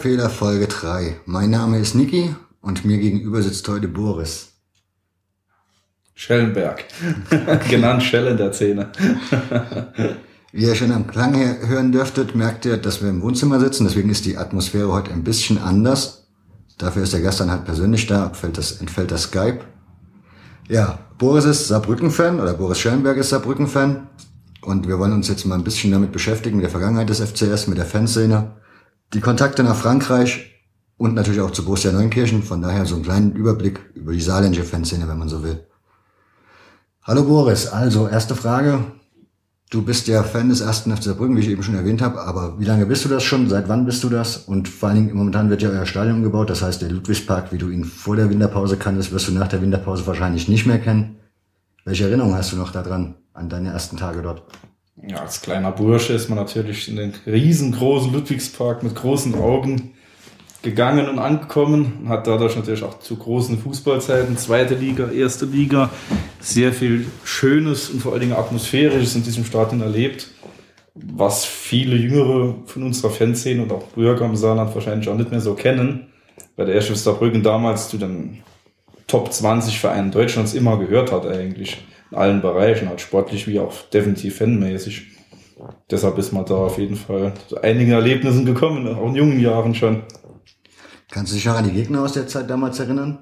Hörfehler Folge 3. Mein Name ist Niki und mir gegenüber sitzt heute Boris. Schellenberg. Genannt Schell in der Szene. Wie ihr schon am Klang hören dürftet, merkt ihr, dass wir im Wohnzimmer sitzen. Deswegen ist die Atmosphäre heute ein bisschen anders. Dafür ist der Gast dann halt persönlich da, entfällt das, entfällt das Skype. Ja, Boris ist Saarbrücken-Fan oder Boris Schellenberg ist Saarbrücken-Fan. Und wir wollen uns jetzt mal ein bisschen damit beschäftigen, mit der Vergangenheit des FCS, mit der Fanszene, die Kontakte nach Frankreich und natürlich auch zu Borussia Neunkirchen. Von daher so einen kleinen Überblick über die saarländische Fanszene, wenn man so will. Hallo Boris, also erste Frage. Du bist ja Fan des ersten FC Saarbrücken, wie ich eben schon erwähnt habe, aber wie lange bist du das schon? Seit wann bist du das? Und vor allen Dingen momentan wird ja euer Stadion gebaut, das heißt der Ludwigspark, wie du ihn vor der Winterpause kanntest, wirst du nach der Winterpause wahrscheinlich nicht mehr kennen. Welche Erinnerungen hast du noch daran, an deine ersten Tage dort? Ja, als kleiner Bursche ist man natürlich in den riesengroßen Ludwigspark mit großen Augen gegangen und angekommen und hat dadurch natürlich auch zu großen Fußballzeiten, zweite Liga, erste Liga, sehr viel Schönes und vor allen Dingen Atmosphärisches in diesem Stadion erlebt, was viele Jüngere von unserer Fanszene und auch Bürger im Saarland wahrscheinlich auch nicht mehr so kennen, weil der Erste Saarbrücken damals zu den Top 20 Vereinen Deutschlands immer gehört hat eigentlich, in allen Bereichen, halt sportlich wie auch definitiv fanmäßig. Deshalb ist man da auf jeden Fall zu einigen Erlebnissen gekommen, auch in jungen Jahren schon. Kannst du dich noch an die Gegner aus der Zeit damals erinnern?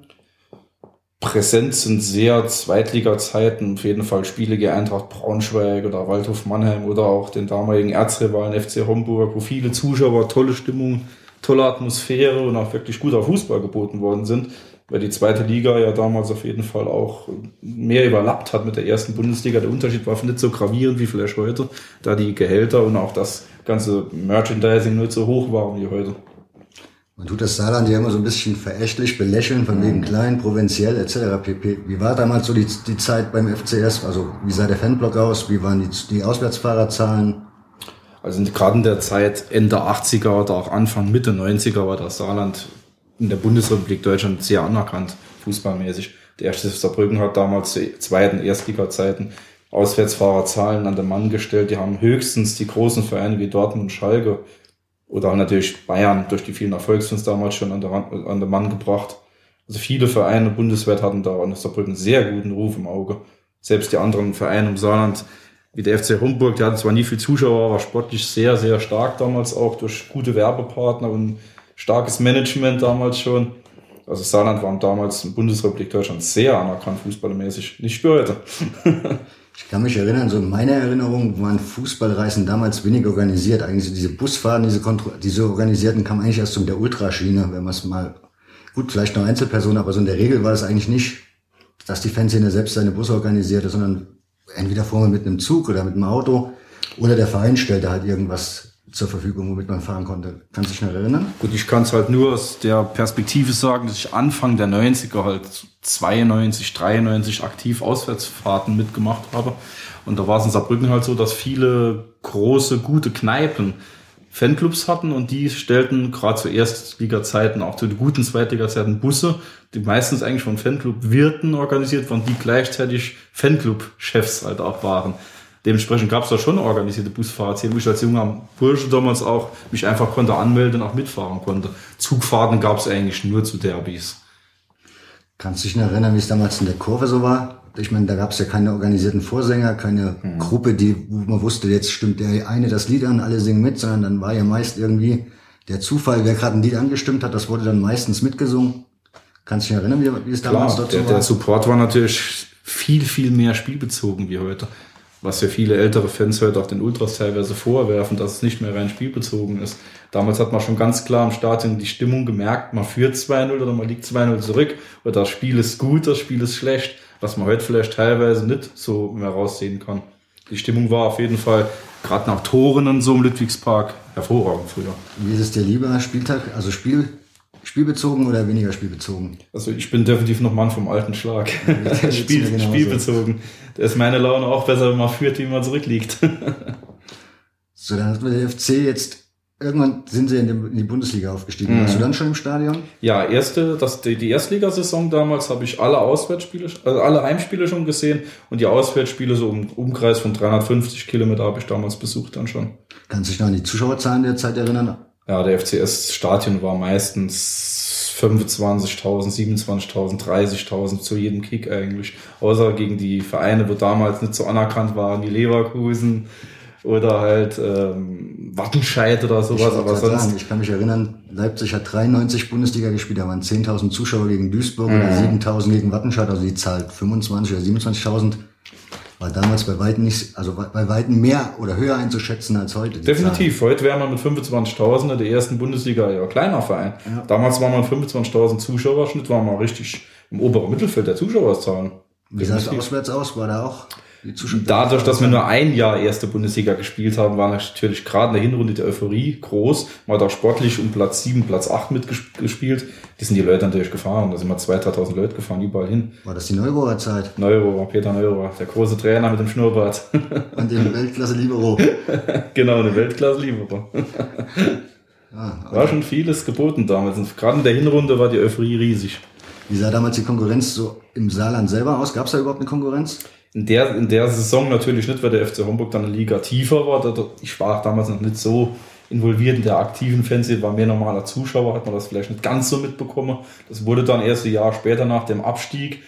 Präsent sind sehr Zweitliga-Zeiten, auf jeden Fall Spiele gegen Eintracht Braunschweig oder Waldhof Mannheim oder auch den damaligen Erzrivalen FC Homburg, wo viele Zuschauer, tolle Stimmung, tolle Atmosphäre und auch wirklich guter Fußball geboten worden sind, weil die zweite Liga ja damals auf jeden Fall auch mehr überlappt hat mit der ersten Bundesliga. Der Unterschied war nicht so gravierend wie vielleicht heute, da die Gehälter und auch das ganze Merchandising nicht so hoch waren wie heute. Man tut das Saarland ja immer so ein bisschen verächtlich belächeln, von wegen klein, provinziell etc. pp. Wie war damals so die, die Zeit beim FCS? Also wie sah der Fanblock aus? Wie waren die, die Auswärtsfahrerzahlen? Also gerade in der Zeit Ende 80er oder auch Anfang, Mitte 90er war das Saarland in der Bundesrepublik Deutschland sehr anerkannt, fußballmäßig. Der erste Saarbrücken hat damals zu zweiten Erstliga-Zeiten Auswärtsfahrerzahlen an den Mann gestellt. Die haben höchstens die großen Vereine wie Dortmund und Schalke oder natürlich Bayern durch die vielen Erfolgsfans damals schon an der, an der Mann gebracht. Also viele Vereine bundesweit hatten da an Saarbrücken sehr guten Ruf im Auge. Selbst die anderen Vereine im Saarland, wie der FC Homburg, der hatte zwar nie viel Zuschauer, war sportlich sehr, sehr stark damals auch durch gute Werbepartner und starkes Management damals schon. Also Saarland war damals in Bundesrepublik Deutschland sehr anerkannt, fußballmäßig. Nicht für heute. Ich kann mich erinnern, so in meiner Erinnerung waren Fußballreisen damals wenig organisiert. Eigentlich so diese Busfahrten, diese, Kontro diese organisierten kamen eigentlich erst mit der Ultraschiene, wenn man es mal, gut, vielleicht noch Einzelpersonen, aber so in der Regel war es eigentlich nicht, dass die Fanszene selbst seine Busse organisierte, sondern entweder vorne mit einem Zug oder mit einem Auto oder der Verein stellte halt irgendwas zur Verfügung, womit man fahren konnte. Kannst du dich noch erinnern? Gut, ich kann es halt nur aus der Perspektive sagen, dass ich Anfang der 90er halt 92, 93 aktiv Auswärtsfahrten mitgemacht habe. Und da war es in Saarbrücken halt so, dass viele große, gute Kneipen Fanclubs hatten und die stellten gerade zu Erstliga-Zeiten, auch zu den guten Zweitliga-Zeiten Busse, die meistens eigentlich von Fanclub-Wirten organisiert waren, die gleichzeitig Fanclub-Chefs halt auch waren. Dementsprechend gab es da schon organisierte Busfahrten, wo ich als junger Bursche damals auch mich einfach konnte anmelden und auch mitfahren konnte. Zugfahrten gab es eigentlich nur zu Derbys. Kannst du dich noch erinnern, wie es damals in der Kurve so war? Ich meine, da gab es ja keine organisierten Vorsänger, keine hm. Gruppe, die, wo man wusste, jetzt stimmt der eine das Lied an, alle singen mit, sondern dann war ja meist irgendwie der Zufall, wer gerade ein Lied angestimmt hat, das wurde dann meistens mitgesungen. Kannst du dich erinnern, wie, wie es damals Klar, dort so war? Der Support war natürlich viel, viel mehr spielbezogen wie heute was ja viele ältere Fans heute auch den Ultras teilweise vorwerfen, dass es nicht mehr rein spielbezogen ist. Damals hat man schon ganz klar im Stadion die Stimmung gemerkt, man führt 2-0 oder man liegt 2-0 zurück oder das Spiel ist gut, das Spiel ist schlecht, was man heute vielleicht teilweise nicht so mehr raussehen kann. Die Stimmung war auf jeden Fall, gerade nach Toren und so im Ludwigspark, hervorragend früher. Wie ist es dir lieber, Spieltag, also Spiel Spielbezogen oder weniger spielbezogen? Also ich bin definitiv noch Mann vom alten Schlag. Spiel, genau spielbezogen. Da ist meine Laune auch besser, wenn man führt, wie man zurückliegt. so, dann hat der FC jetzt Irgendwann sind sie in die Bundesliga aufgestiegen. Mhm. Warst du dann schon im Stadion? Ja, erste, das, die, die Erstligasaison damals habe ich alle Auswärtsspiele, also alle Heimspiele schon gesehen und die Auswärtsspiele so im Umkreis von 350 Kilometer habe ich damals besucht dann schon. Kannst du dich noch an die Zuschauerzahlen der Zeit erinnern? Ja, der FCS-Stadion war meistens 25.000, 27.000, 30.000 zu jedem Kick eigentlich. Außer gegen die Vereine, wo damals nicht so anerkannt waren, wie Leverkusen oder halt ähm, Wattenscheid oder sowas. Ich aber sonst. Sagen, ich kann mich erinnern, Leipzig hat 93 Bundesliga gespielt, da waren 10.000 Zuschauer gegen Duisburg mhm. oder 7.000 gegen Wattenscheid, also die Zahl 25 oder 27.000 war damals bei weitem nicht, also bei weitem mehr oder höher einzuschätzen als heute. Definitiv. Zahl. Heute wäre man mit 25.000 in der ersten Bundesliga ja kleiner Verein. Ja. Damals war man 25.000 Zuschauerschnitt, war man richtig im oberen Mittelfeld der Zuschauerzahlen. Wie sah es auswärts aus? War da auch Dadurch, dass wir nur ein Jahr erste Bundesliga gespielt haben, war natürlich gerade in der Hinrunde die Euphorie groß. Man hat auch sportlich um Platz 7, Platz 8 mitgespielt. Die sind die Leute natürlich gefahren. Da sind wir 2000 Leute gefahren, überall hin. War das die Neurohrer Zeit? Neurohrer, Peter Neurohrer, der große Trainer mit dem Schnurrbart. Und dem Weltklasse Libero. genau, eine Weltklasse Libero. Ah, war schon vieles geboten damals. Und gerade in der Hinrunde war die Euphorie riesig. Wie sah damals die Konkurrenz so im Saarland selber aus? Gab es da überhaupt eine Konkurrenz? In der, in der Saison natürlich nicht, weil der FC Homburg dann eine Liga tiefer war. Ich war damals noch nicht so involviert in der aktiven Fanszene, war mehr normaler Zuschauer, hat man das vielleicht nicht ganz so mitbekommen. Das wurde dann erst ein Jahr später nach dem Abstieg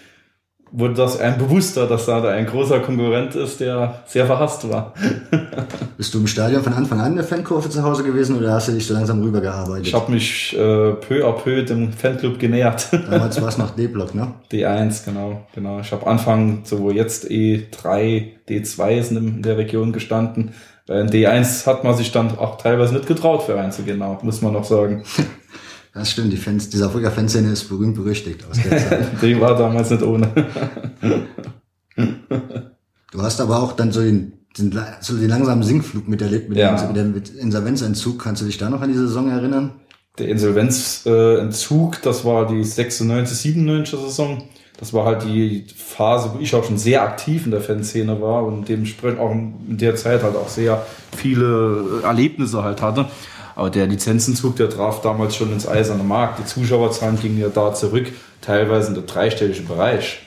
wurde das ein bewusster, dass da ein großer Konkurrent ist, der sehr verhasst war. Bist du im Stadion von Anfang an in der Fankurve zu Hause gewesen oder hast du dich so langsam rübergearbeitet? Ich habe mich äh, peu à peu dem Fanclub genähert. Damals war es noch D-Block, ne? D1, genau. genau. Ich habe Anfang, so wo jetzt E3, D2 sind in der Region gestanden. In D1 hat man sich dann auch teilweise nicht getraut, für reinzugehen, muss man noch sagen. Das stimmt, die Fans, diese Afrika Fanszene ist berühmt berüchtigt aus der Zeit. die war damals nicht ohne. du hast aber auch dann so den, den, so den langsamen Sinkflug miterlebt mit, ja. dem, mit dem Insolvenzentzug. Kannst du dich da noch an die Saison erinnern? Der Insolvenzentzug, das war die 96, 97 Saison. Das war halt die Phase, wo ich auch schon sehr aktiv in der Fanszene war und dementsprechend auch in der Zeit halt auch sehr viele Erlebnisse halt hatte. Aber der Lizenzenzug, der traf damals schon ins eiserne Markt. Die Zuschauerzahlen gingen ja da zurück, teilweise in der dreistelligen Bereich.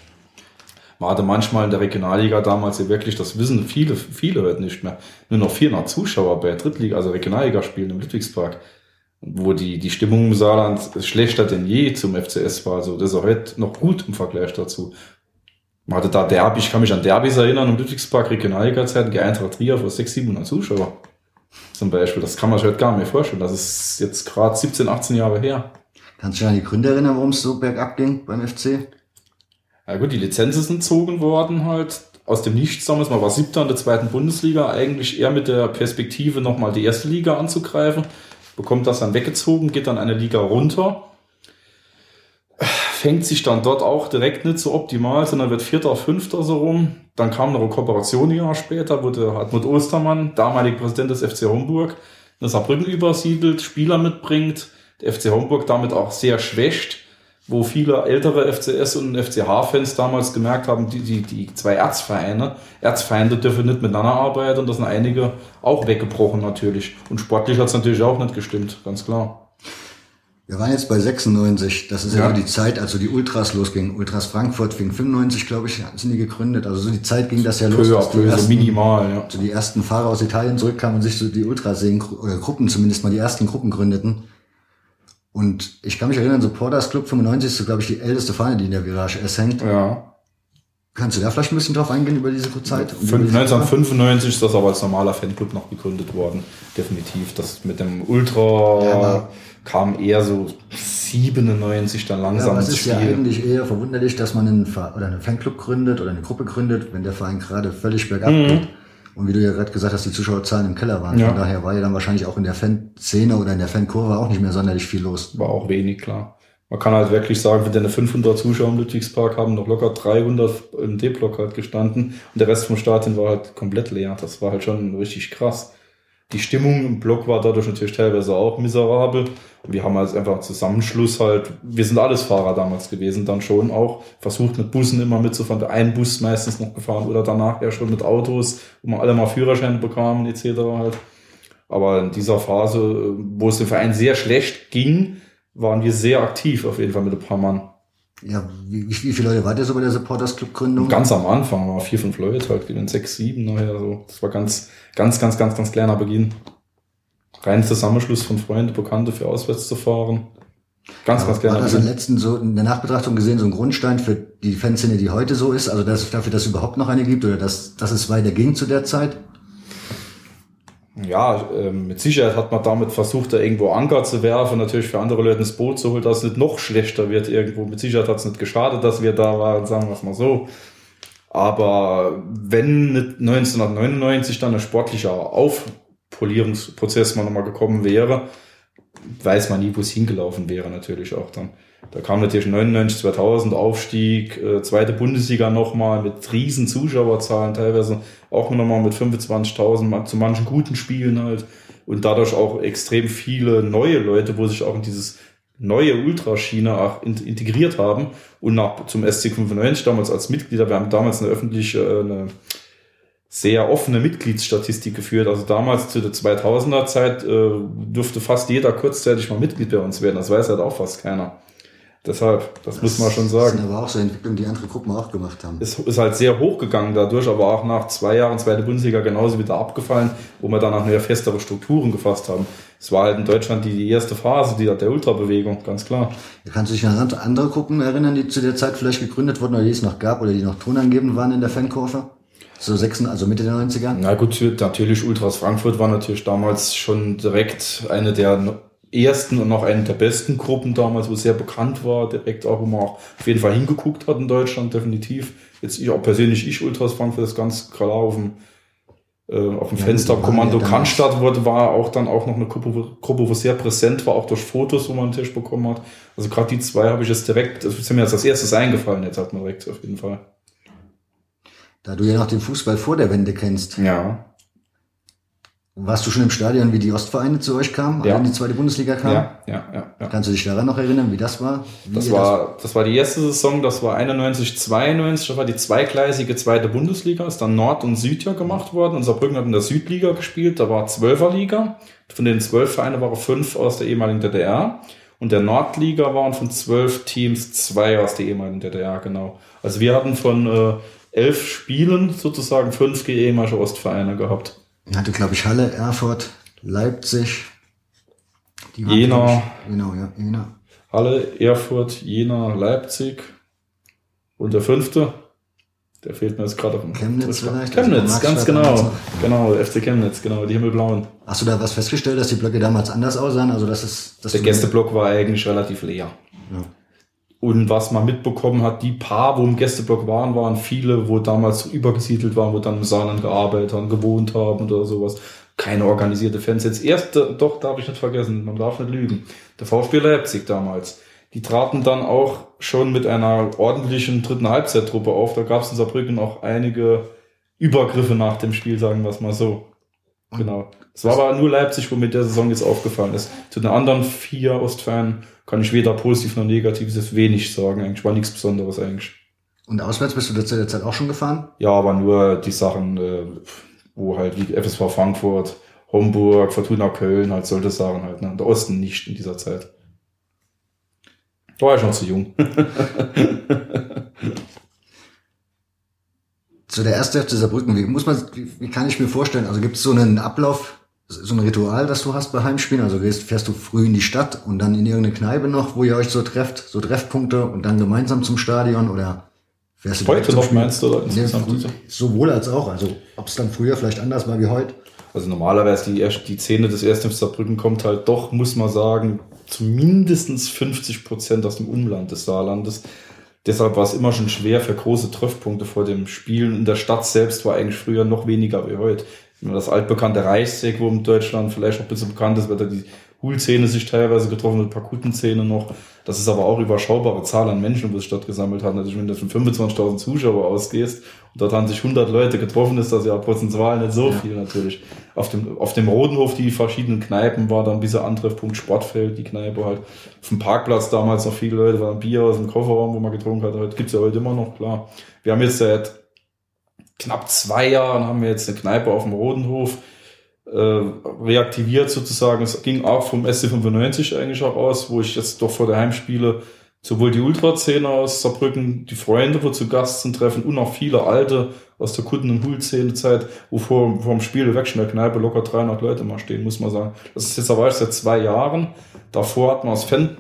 Man hatte manchmal in der Regionalliga damals ja wirklich, das wissen viele, viele heute nicht mehr, nur noch 400 Zuschauer bei Drittliga, also Regionalligaspielen im Ludwigspark, wo die, die Stimmung im Saarland schlechter denn je zum FCS war. Also das ist auch heute noch gut im Vergleich dazu. Man hatte da Derby, ich kann mich an Derbys erinnern, im Ludwigspark Regionalliga-Zeiten, die Eintracht Trier vor 600, 700 Zuschauer. Zum Beispiel. Das kann man sich heute gar nicht mehr vorstellen. Das ist jetzt gerade 17, 18 Jahre her. Kannst du dich an die Gründe erinnern, warum es so bergab ging beim FC? Ja gut, die Lizenzen sind zogen worden halt aus dem Nichts damals. Man war siebter in der zweiten Bundesliga, eigentlich eher mit der Perspektive nochmal die erste Liga anzugreifen. Bekommt das dann weggezogen, geht dann eine Liga runter fängt sich dann dort auch direkt nicht so optimal, sondern wird Vierter, Fünfter so rum. Dann kam noch eine Kooperation ein Jahr später, wo der Hartmut Ostermann, damaliger Präsident des FC Homburg, eine Saarbrücken übersiedelt, Spieler mitbringt, der FC Homburg damit auch sehr schwächt, wo viele ältere FCS und FCH-Fans damals gemerkt haben, die, die, die zwei Erzvereine, Erzfeinde dürfen nicht miteinander arbeiten und das sind einige auch weggebrochen natürlich. Und sportlich hat es natürlich auch nicht gestimmt, ganz klar. Wir waren jetzt bei 96, das ist ja, ja die Zeit, als so die Ultras losgingen. Ultras Frankfurt fing 95, glaube ich, sind die gegründet. Also so die Zeit ging das ja los. Peu, peu, ersten, so minimal, ja. So die ersten Fahrer aus Italien zurückkamen und sich so die Ultraseen, oder Gruppen zumindest mal die ersten Gruppen gründeten. Und ich kann mich erinnern, Supporters Club 95 ist so, glaube ich, die älteste Fahne, die in der Virage S hängt. Ja. Kannst du da vielleicht ein bisschen drauf eingehen über diese Zeit? Um 1995 ist das aber als normaler Fanclub noch gegründet worden. Definitiv. Das mit dem Ultra ja, kam eher so 97 dann langsam ja, Es ist Spiel. ja eigentlich eher verwunderlich, dass man einen, oder einen Fanclub gründet oder eine Gruppe gründet, wenn der Verein gerade völlig bergab mhm. geht. Und wie du ja gerade gesagt hast, die Zuschauerzahlen im Keller waren. Ja. Von daher war ja dann wahrscheinlich auch in der Fanszene oder in der Fankurve auch nicht mehr sonderlich viel los. War auch wenig, klar. Man kann halt wirklich sagen, wenn deine 500 Zuschauer im Ludwigspark haben noch locker 300 im D-Block halt gestanden und der Rest vom Stadion war halt komplett leer. Das war halt schon richtig krass. Die Stimmung im Block war dadurch natürlich teilweise auch miserabel. Wir haben als einfach einen Zusammenschluss halt, wir sind alles Fahrer damals gewesen, dann schon auch versucht mit Bussen immer mitzufahren, ein Bus meistens noch gefahren oder danach ja schon mit Autos, wo man alle mal Führerscheine bekamen etc. halt. Aber in dieser Phase, wo es dem Verein sehr schlecht ging, waren wir sehr aktiv auf jeden Fall mit ein paar Mann. Ja, wie, wie viele Leute war ihr so bei der Supporters Club Gründung? Ganz am Anfang war vier, fünf Leute halt, sechs, sieben nachher so. Das war ganz, ganz, ganz, ganz, ganz kleiner Beginn. rein Zusammenschluss von Freunden, Bekannte für auswärts zu fahren. Ganz, Ja, ganz gerne. Das im letzten so in der Nachbetrachtung gesehen so ein Grundstein für die Fanszene, die heute so ist? Also dass, dafür, dass es überhaupt noch eine gibt oder dass, dass es weiter ging zu der Zeit? Ja, ähm, mit Sicherheit hat man damit versucht, da irgendwo Anker zu werfen, natürlich für andere Leute ins Boot zu holen, dass es nicht noch schlechter wird irgendwo. Mit Sicherheit hat es nicht geschadet, dass wir da waren, sagen wir es mal so. Aber wenn nicht 1999 dann ein sportlicher Aufpolierungsprozess mal nochmal gekommen wäre, weiß man nie, wo es hingelaufen wäre natürlich auch dann. Da kam natürlich 99, 2000 Aufstieg, äh, zweite Bundesliga nochmal mit riesen Zuschauerzahlen, teilweise auch nochmal mit 25.000 mal zu manchen guten Spielen halt und dadurch auch extrem viele neue Leute, wo sich auch in dieses neue Ultraschiene auch in, integriert haben und nach zum SC 95 damals als Mitglieder, wir haben damals eine öffentliche, äh, eine sehr offene Mitgliedsstatistik geführt. Also damals zu der 2000er Zeit äh, dürfte fast jeder kurzzeitig mal Mitglied bei uns werden. Das weiß halt auch fast keiner. Deshalb, das, muss man schon Das sagen. sind aber auch so Entwicklungen, die andere Gruppen auch gemacht haben. Es ist halt sehr hochgegangen dadurch, aber auch nach zwei Jahren zweite Bundesliga genauso wieder abgefallen, wo wir danach mehr festere Strukturen gefasst haben. Es war halt in Deutschland die, die erste Phase die, der Ultrabewegung, ganz klar. Kannst du dich an andere Gruppen erinnern, die zu der Zeit vielleicht gegründet wurden oder die es noch gab oder die noch tonangebend waren in der Fankurve? So sechs, also Mitte der 90er? Na gut, natürlich Ultras Frankfurt war natürlich damals schon direkt eine der ersten und noch eine der besten Gruppen damals, wo sehr bekannt war, direkt auch, wo man auch auf jeden Fall hingeguckt hat in Deutschland, definitiv. Jetzt ich auch persönlich, ich Ultras Frankfurt, das ganz klar auf dem, äh, auf dem Ja, Fenster Kommando ja Cannstatt wurde, war auch dann auch noch eine Gruppe, wo- Gruppe, wo sehr präsent war, auch durch Fotos, wo man einen Tisch bekommen hat. Also gerade die zwei habe ich jetzt direkt, das ist mir jetzt als erstes eingefallen, jetzt hat man direkt auf jeden Fall. Da du ja noch den Fußball vor der Wende kennst, Ja, warst du schon im Stadion, wie die Ostvereine zu euch kamen, Ja. in die zweite Bundesliga kamen? ja, ja, ja. ja. Kannst du dich daran noch erinnern, wie das war? Wie Das war, das war die erste Saison, das war 91, 92, das war die zweigleisige zweite Bundesliga, ist dann Nord und Süd ja gemacht worden. Unser Brücken hat in der Südliga gespielt, da war Zwölferliga. Von den zwölf Vereinen waren fünf aus der ehemaligen DDR. Und der Nordliga waren von zwölf Teams zwei aus der ehemaligen DDR, genau. Also wir hatten von äh, elf Spielen sozusagen fünf ehemalige Ostvereine gehabt. Hatte, glaube ich, Halle, Erfurt, Leipzig. Die waren, Jena. ich- Genau, ja, Jena. Halle, Erfurt, Jena, Leipzig. Und der fünfte, der fehlt mir jetzt gerade auf dem Chemnitz vielleicht? Chemnitz, Also ganz Marxstadt genau. Genau, FC Chemnitz, genau, die Himmelblauen. Hast du da was festgestellt, dass die Blöcke damals anders aussahen? Also, es, dass Der Gästeblock war eigentlich relativ leer. Ja. Und was man mitbekommen hat, die paar, wo im Gästeblock waren, waren viele, wo damals übergesiedelt waren, wo dann im Saarland gearbeitet haben, gewohnt haben oder sowas. Keine organisierte Fans. Jetzt erst, äh, doch, darf ich nicht vergessen, man darf nicht lügen. Der VfB Leipzig damals. Die traten dann auch schon mit einer ordentlichen dritten Halbzeittruppe auf. Da gab es in Saarbrücken auch einige Übergriffe nach dem Spiel, sagen wir es mal so. Genau. Es war aber nur Leipzig, wo mir der Saison jetzt aufgefallen ist. Zu den anderen vier Ostfans kann ich weder positiv noch negativ das wenig sagen. Eigentlich war nichts Besonderes eigentlich. Und auswärts bist du zu der Zeit auch schon gefahren? Ja, aber nur die Sachen, äh, wo halt wie FSV Frankfurt, Homburg, Fortuna Köln, halt solche Sachen halt. Ne? Der Osten nicht in dieser Zeit. Da war ich noch zu jung. Zu der ersten Hälfte Saarbrücken, wie muss man, wie, wie kann ich mir vorstellen? Also gibt es so einen Ablauf, so ein Ritual, das du hast bei Heimspielen? Also gehst, fährst du früh in die Stadt und dann in irgendeine Kneipe noch, wo ihr euch so trefft, so Treffpunkte und dann gemeinsam zum Stadion oder fährst du Heute noch meinst du, oder insgesamt? sowohl als auch. Also ob es dann früher vielleicht anders war wie heute. Also normalerweise die, die Szene des ersten Saarbrücken kommt halt doch, muss man sagen, zu mindestens 50 Prozent aus dem Umland des Saarlandes. Deshalb war es immer schon schwer für große Treffpunkte vor dem Spielen. In der Stadt selbst war eigentlich früher noch weniger wie heute. Das altbekannte Reichsweg, wo in Deutschland vielleicht noch ein bisschen bekannt ist, weil da die Hul-Szene sich teilweise getroffen hat, ein paar Kuten-Szene noch. Das ist aber auch überschaubare Zahl an Menschen, wo es stattgesammelt hat. Natürlich, wenn du von 25.000 Zuschauer ausgehst und dort haben sich 100 Leute getroffen, ist das ja prozentual nicht so viel natürlich. Auf dem, auf dem Rodenhof, die verschiedenen Kneipen, war dann dieser Antreffpunkt Sportfeld, die Kneipe halt. Auf dem Parkplatz damals noch viele Leute, waren Bier aus dem Kofferraum, wo man getrunken hat. Heute gibt's ja heute immer noch, klar. Wir haben jetzt seit knapp zwei Jahren haben wir jetzt eine Kneipe auf dem Rodenhof äh, reaktiviert sozusagen. Es ging auch vom SC95 eigentlich auch aus, wo ich jetzt doch vor der Heimspiele sowohl die Ultraszene aus Saarbrücken, die Freunde, wo zu Gast sind, treffen und auch viele alte aus der Kunden- und Hul-Szene-Zeit, wo vor, vor dem Spiel weg in der Kneipe locker 300 Leute mal stehen, muss man sagen. Das ist jetzt aber erst seit zwei Jahren. Davor hat man das Fanprojekt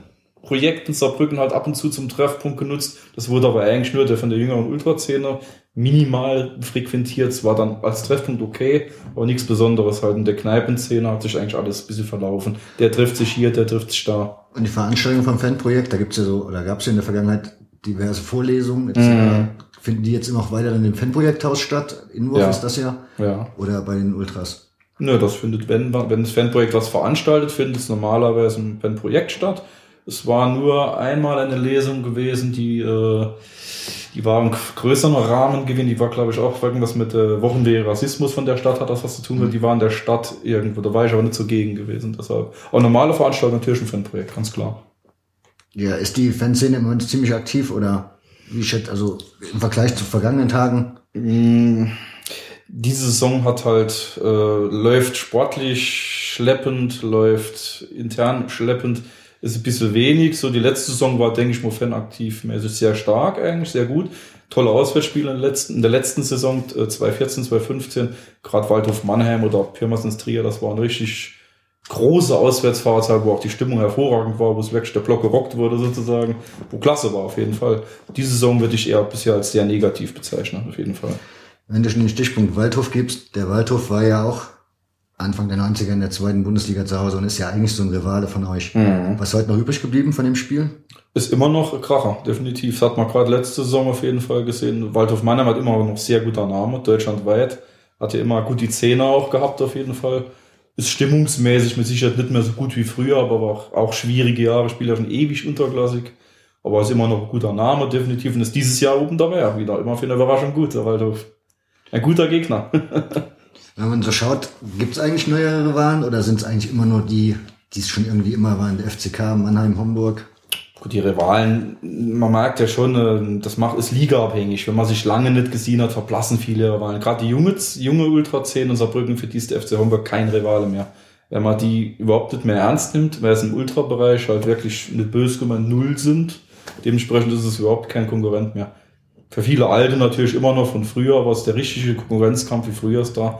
in Saarbrücken halt ab und zu zum Treffpunkt genutzt. Das wurde aber eigentlich nur der von der jüngeren Ultraszene minimal frequentiert. Es war dann als Treffpunkt okay, aber nichts Besonderes halt. In der Kneipenszene hat sich eigentlich alles ein bisschen verlaufen. Der trifft sich hier, der trifft sich da. Und die Veranstaltung vom Fanprojekt, da gibt's ja so, oder gab's ja in der Vergangenheit diverse Vorlesungen. Jetzt, mhm. Finden die jetzt immer noch weiter in dem Fanprojekthaus statt? Inwurf ja. ist das ja? Ja. Oder bei den Ultras? Nö, das findet, wenn, wenn das Fanprojekt was veranstaltet, findet es normalerweise im Fanprojekt statt. Es war nur einmal eine Lesung gewesen, die, äh, die war im größeren Rahmen gewesen. Die war, glaube ich, auch irgendwas mit äh, Wochenwehe Rassismus von der Stadt hat das was zu tun. Mhm. Die war in der Stadt irgendwo. Da war ich aber nicht zugegen gewesen. Deshalb. Aber normale Veranstaltung natürlich ein Fanprojekt, ganz klar. Ja, ist die Fanszene im Moment ziemlich aktiv oder wie schätzt, also im Vergleich zu vergangenen Tagen? Mm, diese Saison hat halt, äh, läuft sportlich schleppend, läuft intern schleppend ist ein bisschen wenig. So die letzte Saison war, denke ich mal, fanaktiv mäßig sehr stark eigentlich, sehr gut. Tolle Auswärtsspiele in der letzten, in der letzten Saison, 2014, äh, 2015, gerade Waldhof Mannheim oder Pirmasens Trier, das waren richtig große Auswärtsfahrzeit, wo auch die Stimmung hervorragend war, wo es wirklich der Block gerockt wurde sozusagen, wo klasse war auf jeden Fall. Diese Saison würde ich eher bisher als sehr negativ bezeichnen, auf jeden Fall. Wenn du schon den Stichpunkt Waldhof gibst, der Waldhof war ja auch Anfang der 90er in der zweiten Bundesliga zu Hause und ist ja eigentlich so ein Rivale von euch. Mhm. Was ist heute noch übrig geblieben von dem Spiel? Ist immer noch Kracher, definitiv. Das hat man gerade letzte Saison auf jeden Fall gesehen. Waldhof Mannheim hat immer noch sehr guter Name, deutschlandweit. Hatte immer gut die Zähne auch gehabt auf jeden Fall. Ist stimmungsmäßig mit Sicherheit nicht mehr so gut wie früher, aber war auch, auch schwierige Jahre, spielt ja schon ewig unterklassig. Aber ist immer noch ein guter Name, definitiv. Und ist dieses Jahr oben dabei wieder. Immer für eine Überraschung gut, der Waldhof. Ein guter Gegner. Wenn man so schaut, gibt es eigentlich neue Rivalen oder sind es eigentlich immer nur die, die es schon irgendwie immer waren, der FCK, Mannheim, Homburg? Die Rivalen, man merkt ja schon, äh, das macht ist ligaabhängig. Wenn man sich lange nicht gesehen hat, verblassen viele Rivalen. Gerade die junge, junge Ultra 10 und Saarbrücken, für die ist der FC Homburg kein Rivale mehr. Wenn man die überhaupt nicht mehr ernst nimmt, weil es im Ultrabereich halt wirklich nicht böse gemeint null sind, dementsprechend ist es überhaupt kein Konkurrent mehr. Für viele Alte natürlich immer noch von früher, aber es ist der richtige Konkurrenzkampf wie früher ist da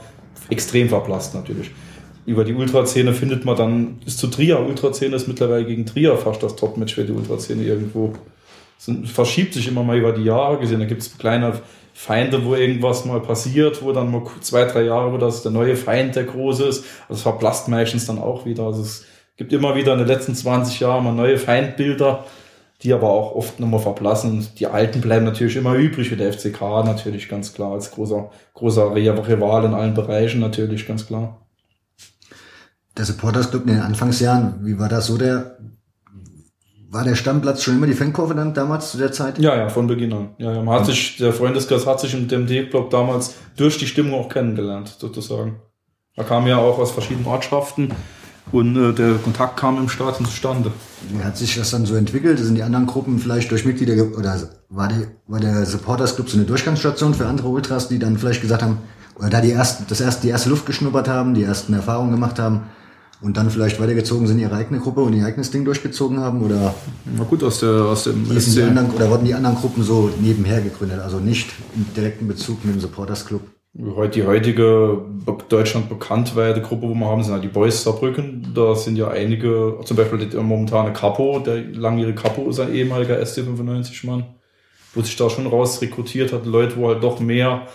extrem verblasst natürlich. Über die Ultraszene findet man dann, ist zu Trier, Ultraszene ist mittlerweile gegen Trier fast das Topmatch für die Ultraszene irgendwo. Es verschiebt sich immer mal über die Jahre gesehen. Da gibt es kleine Feinde, wo irgendwas mal passiert, wo dann mal zwei, drei Jahre, wo das der neue Feind der große ist. Also es verblasst meistens dann auch wieder. Also es gibt immer wieder in den letzten 20 Jahren mal neue Feindbilder, die aber auch oft nochmal verblassen. Die alten bleiben natürlich immer übrig, wie der FCK natürlich ganz klar, als großer, großer Rival in allen Bereichen natürlich ganz klar. Der Supporters Club in den Anfangsjahren, wie war das so der, war der Stammplatz schon immer die Fankurve dann damals zu der Zeit? Ja, ja, von Beginn an. Ja, ja, man hat sich, der Freundeskreis hat sich im DMD-Club damals durch die Stimmung auch kennengelernt, sozusagen. Da kamen ja auch aus verschiedenen Ortschaften und äh, der Kontakt kam im Stadion zustande. Wie hat sich das dann so entwickelt? Sind die anderen Gruppen vielleicht durch Mitglieder oder war, die, war der Supporters Club so eine Durchgangsstation für andere Ultras, die dann vielleicht gesagt haben, oder da die ersten, das erste, die erste Luft geschnuppert haben, die ersten Erfahrungen gemacht haben und dann vielleicht weitergezogen sind, ihre eigene Gruppe und ihr eigenes Ding durchgezogen haben? Oder Na gut, aus, der, aus dem die anderen, Oder wurden die anderen Gruppen so nebenher gegründet, also nicht im direkten Bezug mit dem Supporters Club? Die heutige Deutschland bekanntweite Gruppe, wo wir haben, sind halt die Boys Saarbrücken. Da sind ja einige, zum Beispiel der momentane Capo, der langjährige Capo ist ein ehemaliger ST95-Mann, wo sich da schon raus rekrutiert hat, Leute, wo halt doch mehr,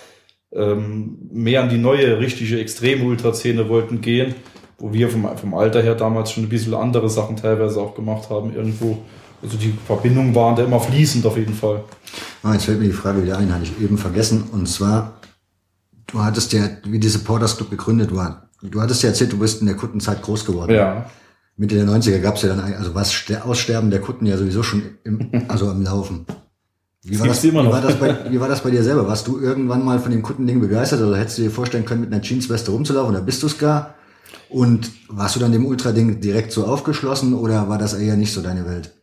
ähm, mehr an die neue, richtige Extrem-Ultra-Szene wollten gehen, wo wir vom, vom Alter her damals schon ein bisschen andere Sachen teilweise auch gemacht haben irgendwo. Also die Verbindungen waren da immer fließend auf jeden Fall. Ah, jetzt fällt mir die Frage wieder ein, hatte ich eben vergessen. Und zwar, du hattest ja, wie diese Porters Club gegründet war, du hattest ja erzählt, du bist in der Kuttenzeit groß geworden. Ja. Mitte der 90er gab es ja dann, also was Aussterben der Kutten ja sowieso schon im, also im Laufen. Wie war, das, wie, war das bei, wie war das bei dir selber? Warst du irgendwann mal von dem Kuttending begeistert oder hättest du dir vorstellen können, mit einer Jeansweste rumzulaufen oder bist du es gar? Und warst du dann dem Ultra-Ding direkt so aufgeschlossen oder war das eher nicht so deine Welt?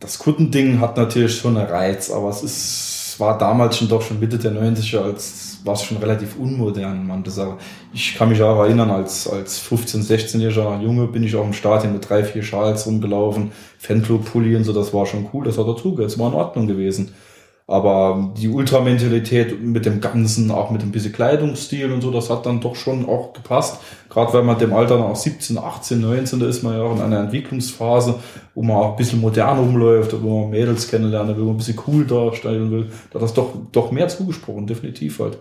Das Kuttending hat natürlich schon einen Reiz, aber es ist war damals schon doch schon Mitte der 90er, als war es schon relativ unmodern, man das aber. Ich kann mich auch erinnern, als, als 15, 16-jähriger Junge bin ich auch im Stadion mit drei, vier Schals rumgelaufen, Fanclub-Pulli und so, das war schon cool, das hat dazu, das war in Ordnung gewesen. Aber die Ultramentalität mit dem Ganzen, auch mit dem bisschen Kleidungsstil und so, das hat dann doch schon auch gepasst. Gerade wenn man dem Alter noch 17, 18, 19, da ist man ja auch in einer Entwicklungsphase, wo man auch ein bisschen modern rumläuft, wo man Mädels kennenlernt, wo man ein bisschen cool darstellen will. Da hat das doch, doch mehr zugesprochen, definitiv halt.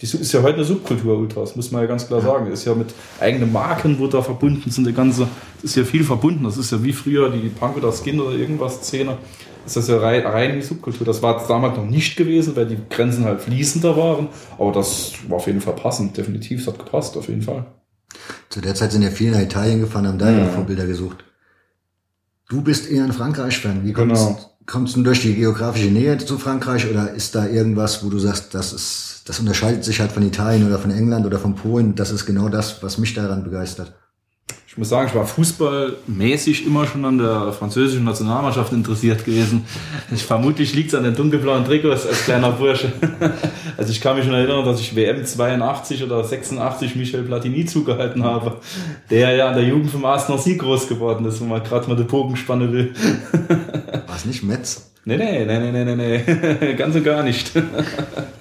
Die ist ja heute eine Subkultur Ultras, muss man ja ganz klar sagen. Ist ja mit eigenen Marken, wo da verbunden sind, der ganze, ist ja viel verbunden. Das ist ja wie früher die Punk oder Skin oder irgendwas Szene ist das ja rein, rein die Subkultur. Das war damals noch nicht gewesen, weil die Grenzen halt fließender waren. Aber das war auf jeden Fall passend, definitiv. Es hat gepasst, auf jeden Fall. Zu der Zeit sind ja viele nach Italien gefahren, haben da ja. Vorbilder gesucht. Du bist eher ein Frankreich-Fan. Wie kommst, genau. Kommst du durch die geografische Nähe zu Frankreich oder ist da irgendwas, wo du sagst, das ist, das unterscheidet sich halt von Italien oder von England oder von Polen? Das ist genau das, was mich daran begeistert ich muss sagen, ich war fußballmäßig immer schon an der französischen Nationalmannschaft interessiert gewesen. Ich, vermutlich liegt es an den dunkelblauen Trikots als kleiner Bursche. Also ich kann mich schon erinnern, dass ich WM 82 oder 86 Michel Platini zugehalten habe, der ja an der Jugend vom AS Nancy groß geworden ist, wo man gerade mal den Bogen spannen will. War es nicht Metz? Nee, nee, nee, nee, nee, nee, ganz und gar nicht.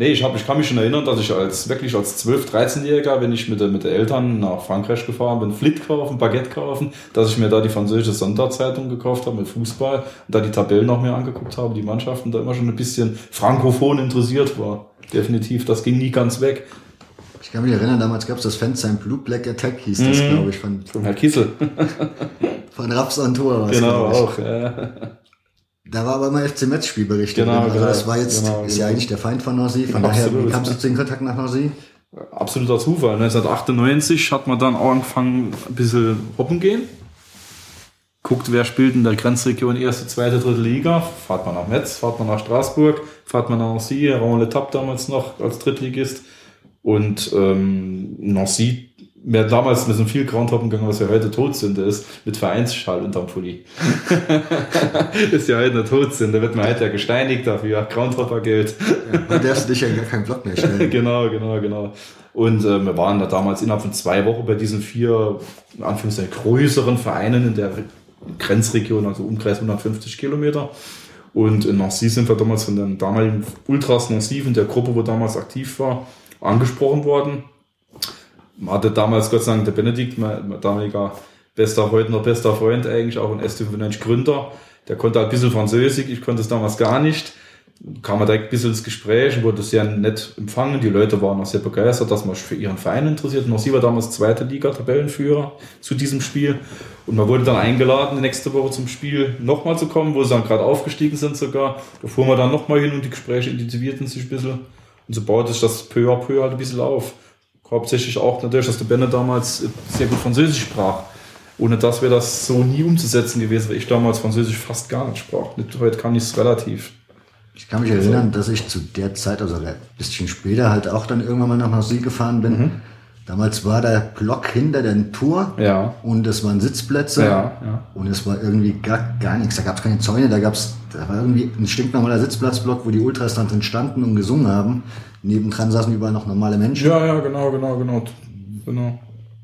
Nee, ich, hab, ich kann mich schon erinnern, dass ich als wirklich als 12-, 13-Jähriger, wenn ich mit, mit den Eltern nach Frankreich gefahren bin, Flit kaufen, Baguette kaufen, dass ich mir da die französische Sonderzeitung gekauft habe mit Fußball und da die Tabellen noch mehr angeguckt habe, die Mannschaften da immer schon ein bisschen frankophon interessiert war. Definitiv, das ging nie ganz weg. Ich kann mich erinnern, damals gab es das Fansheim Blue Black Attack, hieß das, mmh, glaube ich, von, von Herr Kiesel. von Raps on Tour. Genau, auch. Ja. Da war aber immer FC Metz Spielbericht. Genau, also das war jetzt, genau, ist ja genau. eigentlich der Feind von Nancy. Von ja, daher, absolut. wie kamst du zu den Kontakt nach Nancy? Absoluter Zufall. 1998 hat man dann auch angefangen, ein bisschen hoppen gehen. Guckt, wer spielt in der Grenzregion erste, zweite, dritte Liga. Fahrt man nach Metz, fahrt man nach Straßburg, fahrt man nach Nancy, Raon L'Etape damals noch als Drittligist. Und ähm, Nancy wir damals mit so viel Groundhoppen gegangen, was ja heute Todsünde ist, mit Vereinsschal unterm Pulli. ist ja heute eine Todsünde, wird man heute ja gesteinigt dafür, Groundhopper-Geld. Ja, dann darfst dich ja gar keinen Block mehr stellen. genau, genau, genau. Und äh, wir waren da damals innerhalb von zwei Wochen bei diesen vier, in Anführungszeichen, größeren Vereinen in der Grenzregion, also Umkreis 150 Kilometer. Und in Nancy sind wir damals von den damaligen Ultras Nancy, in der Gruppe, wo damals aktiv war, angesprochen worden hatte damals Gott sei Dank der Benedikt, mein, damaliger bester, heute noch bester Freund eigentlich, auch ein S95 Gründer. Der konnte ein bisschen Französisch, ich konnte es damals gar nicht. Kam er direkt ein bisschen ins Gespräch und wurde sehr nett empfangen. Die Leute waren auch sehr begeistert, dass man sich für ihren Verein interessiert. Noch sie war damals zweite Liga Tabellenführer zu diesem Spiel. Und man wurde dann eingeladen, nächste Woche zum Spiel nochmal zu kommen, wo sie dann gerade aufgestiegen sind sogar. Da fuhren wir dann nochmal hin und die Gespräche intensivierten sich ein bisschen. Und so baute sich das peu à peu halt ein bisschen auf. Hauptsächlich auch natürlich, dass der Benne damals sehr gut Französisch sprach. Ohne das wäre das so nie umzusetzen gewesen, weil ich damals Französisch fast gar nicht sprach. Heute kann ich es relativ. Ich kann mich erinnern, dass ich zu der Zeit, also ein bisschen später, halt auch dann irgendwann mal nach Marseille gefahren bin. Mhm. Damals war der Block hinter der Tour ja. und es waren Sitzplätze ja, ja. und es war irgendwie gar, gar nichts. Da gab es keine Zäune, da gab's, da war irgendwie ein stinknormaler Sitzplatzblock, wo die Ultras dann drin standen und gesungen haben. Nebendran saßen überall noch normale Menschen. Ja, ja, genau, genau, genau. genau.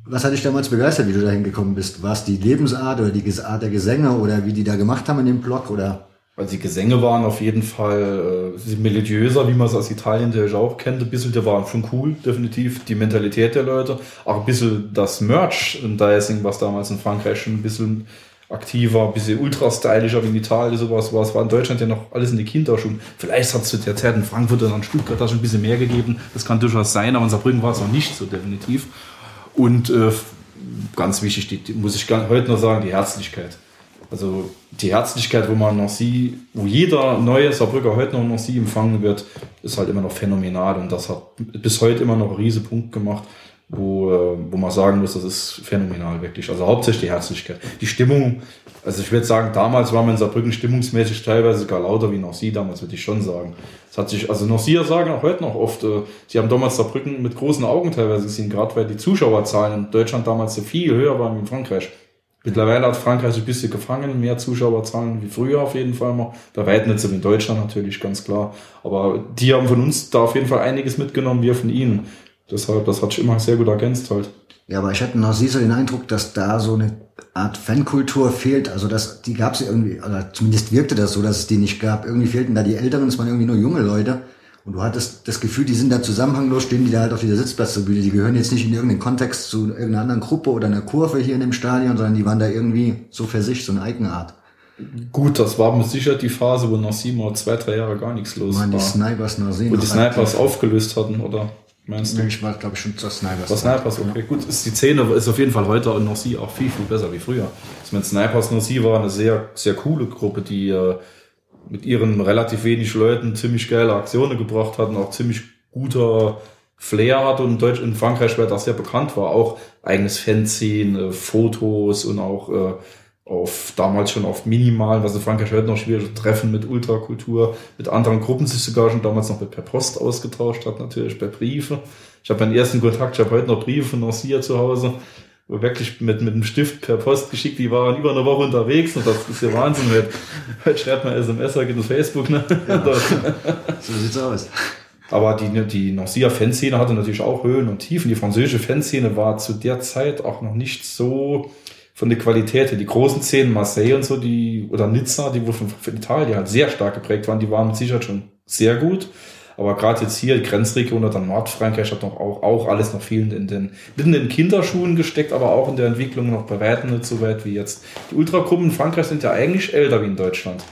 Was hat dich damals begeistert, wie du da hingekommen bist? War es die Lebensart oder die Art der Gesänge oder wie die da gemacht haben in dem Block oder? Also die Gesänge waren auf jeden Fall äh, melodiöser, wie man es aus Italien natürlich auch kennt. Ein bisschen, der war schon cool, definitiv. Die Mentalität der Leute. Auch ein bisschen das Merchandising, was damals in Frankreich schon ein bisschen aktiver, ein bisschen ultra-stylischer wie in Italien sowas war. Es war in Deutschland ja noch alles in die Kinderschuhen. Vielleicht hat es zu der Zeit in Frankfurt und in Stuttgart da schon ein bisschen mehr gegeben. Das kann durchaus sein, aber in Saarbrücken war es noch nicht so definitiv. Und äh, ganz wichtig, die, muss ich heute noch sagen, die Herzlichkeit. Also die Herzlichkeit, wo man noch sie, wo jeder neue Saarbrücker heute noch, noch sie empfangen wird, ist halt immer noch phänomenal und das hat bis heute immer noch einen riesen Punkt gemacht, wo, äh, wo man sagen muss, das ist phänomenal wirklich. Also hauptsächlich die Herzlichkeit. Die Stimmung, also ich würde sagen, damals war man in Saarbrücken stimmungsmäßig teilweise gar lauter wie noch sie damals, würde ich schon sagen. Es hat sich, also noch sie sagen auch heute noch oft, äh, sie haben damals Saarbrücken mit großen Augen teilweise gesehen, gerade weil die Zuschauerzahlen in Deutschland damals viel höher waren wie in Frankreich Mittlerweile hat Frankreich ein bisschen gefangen, mehr Zuschauerzahlen wie früher auf jeden Fall mal. Bei weitem nicht so wie in Deutschland natürlich, ganz klar. Aber die haben von uns da auf jeden Fall einiges mitgenommen, wir von ihnen. Deshalb, das hat sich immer sehr gut ergänzt halt. Ja, aber ich hatte noch sie so den Eindruck, dass da so eine Art Fankultur fehlt. Also das, die gab es irgendwie, oder zumindest wirkte das so, dass es die nicht gab. Irgendwie fehlten da die Älteren, es waren irgendwie nur junge Leute. Und du hattest das Gefühl, die sind da zusammenhanglos, stehen die da halt auf dieser Sitzplatztribüne. Die gehören jetzt nicht in irgendeinen Kontext zu irgendeiner anderen Gruppe oder einer Kurve hier in dem Stadion, sondern die waren da irgendwie so für sich, so eine Eigenart. Gut, das war mit Sicherheit die Phase, wo nach sieben zwei, drei Jahre gar nichts los waren war. die Snipers sehen. Wo die Snipers aufgelöst hatten, oder? Meinst du? Ich war, glaube ich, schon zur Snipers. Was Snipers, okay. Ja. Gut, ist die Szene ist auf jeden Fall heute und noch sie auch viel, viel besser wie früher. Ich meine, Snipers noch sie war eine sehr, sehr coole Gruppe, die äh, mit ihren relativ wenig Leuten ziemlich geile Aktionen gebracht hatten, auch ziemlich guter Flair hatte und in Deutsch, in Frankreich später sehr bekannt war, auch eigenes Fanzine, Fotos und auch äh, auf damals schon auf minimalen, was in Frankreich heute noch schwierig Treffen mit Ultrakultur, mit anderen Gruppen sich sogar schon damals noch mit per Post ausgetauscht hat, natürlich per Briefe. Ich habe meinen ersten Kontakt, ich habe heute noch Briefe von Nancy zu Hause wirklich mit, mit einem Stift per Post geschickt, die waren über eine Woche unterwegs und das ist ja Wahnsinn. Heute, heute schreibt man SMS, geht auf Facebook. Ne? Ja, so sieht's aus. Aber die, die Nancy-Fanszene hatte natürlich auch Höhen und Tiefen. Die französische Fanszene war zu der Zeit auch noch nicht so von der Qualität her. Die großen Szenen, Marseille und so, die, oder Nizza, die wohl von, von Italien halt sehr stark geprägt waren, die waren mit Sicherheit schon sehr gut. Aber gerade jetzt hier, Grenzregion oder Nordfrankreich hat noch auch, auch alles noch viel in den, in den Kinderschuhen gesteckt, aber auch in der Entwicklung noch bei weitem nicht so weit wie jetzt. Die Ultragruppen in Frankreich sind ja eigentlich älter wie in Deutschland.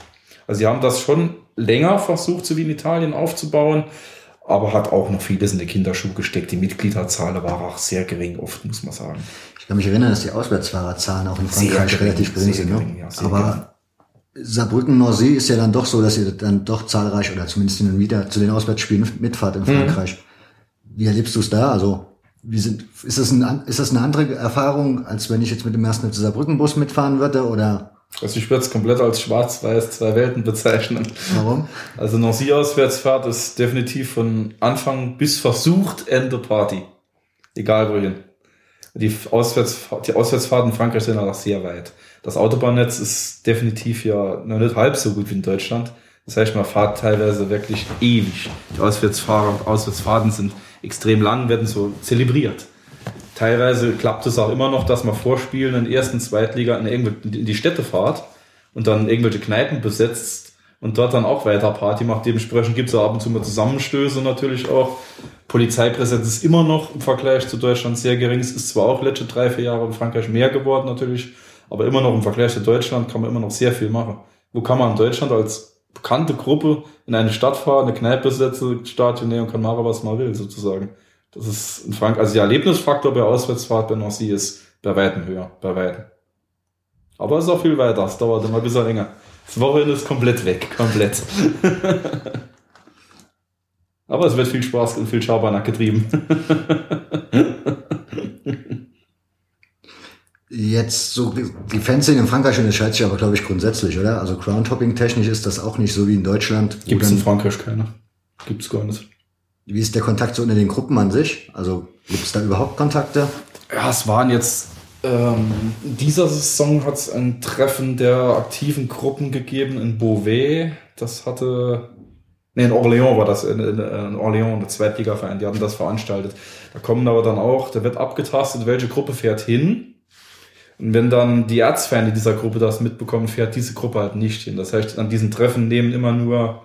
Also sie haben das schon länger versucht, so wie in Italien aufzubauen, aber hat auch noch vieles in den Kinderschuh gesteckt. Die Mitgliederzahl war auch sehr gering oft, muss man sagen. Ich kann mich erinnern, dass die Auswärtsfahrerzahlen auch in Frankreich gering, relativ gering sind. Ne? Ja, aber gering. Saarbrücken-Nordsee ist ja dann doch so, dass ihr dann doch zahlreich oder zumindest hin und wieder zu den Auswärtsspielen mitfahrt in mhm. Frankreich. Mhm. Wie erlebst du es da? Also wie sind, ist, das ein, ist das eine andere Erfahrung, als wenn ich jetzt mit dem ersten Saarbrücken-Bus mitfahren würde? Oder? Also ich würde es komplett als schwarz-weiß zwei Welten bezeichnen. Warum? Also Nancy-Auswärtsfahrt ist definitiv von Anfang bis versucht Ende Party. Egal wohin. Die, Auswärts, die Auswärtsfahrten in Frankreich sind auch sehr weit. Das Autobahnnetz ist definitiv ja noch nicht halb so gut wie in Deutschland. Das heißt, man fahrt teilweise wirklich ewig. Die Auswärtsfahrer, Auswärtsfahrten sind extrem lang, werden so zelebriert. Teilweise klappt es auch immer noch, dass man vorspielen in ersten, Zweitliga in, in die Städte fahrt und dann irgendwelche Kneipen besetzt und dort dann auch weiter Party macht. Dementsprechend gibt es ab und zu mal Zusammenstöße natürlich auch. Polizeipräsenz ist immer noch im Vergleich zu Deutschland sehr gering. Es ist zwar auch letzte drei, vier Jahre in Frankreich mehr geworden natürlich, aber immer noch im Vergleich zu Deutschland kann man immer noch sehr viel machen. Wo kann man in Deutschland als bekannte Gruppe in eine Stadt fahren, eine Kneipe setzen, Stadion nehmen und kann machen, was man will, sozusagen. Das ist in Frankreich, also der Erlebnisfaktor bei Auswärtsfahrt bei Nancy ist bei Weitem höher, bei Weitem. Aber es ist auch viel weiter, es dauert immer ein bisschen länger. Das Wochenende ist komplett weg, komplett. Aber es wird viel Spaß und viel Schabernack getrieben. Jetzt so die Fanszene in Frankreich unterscheidet sich aber, glaube ich, grundsätzlich, oder? Also Crowntopping technisch ist das auch nicht so wie in Deutschland. Gibt es in Frankreich keine. Gibt es gar nicht. Wie ist der Kontakt so unter den Gruppen an sich? Also gibt es da überhaupt Kontakte? Ja, es waren jetzt ähm, dieser Saison hat es ein Treffen der aktiven Gruppen gegeben in Beauvais. Das hatte Nee, in Orléans war das, in, in, in Orléans, der Zweitligaverein, die hatten das veranstaltet. Da kommen aber dann auch, da wird abgetastet, welche Gruppe fährt hin. Und wenn dann die Erzfeinde dieser Gruppe das mitbekommen, fährt diese Gruppe halt nicht hin. Das heißt, an diesen Treffen nehmen immer nur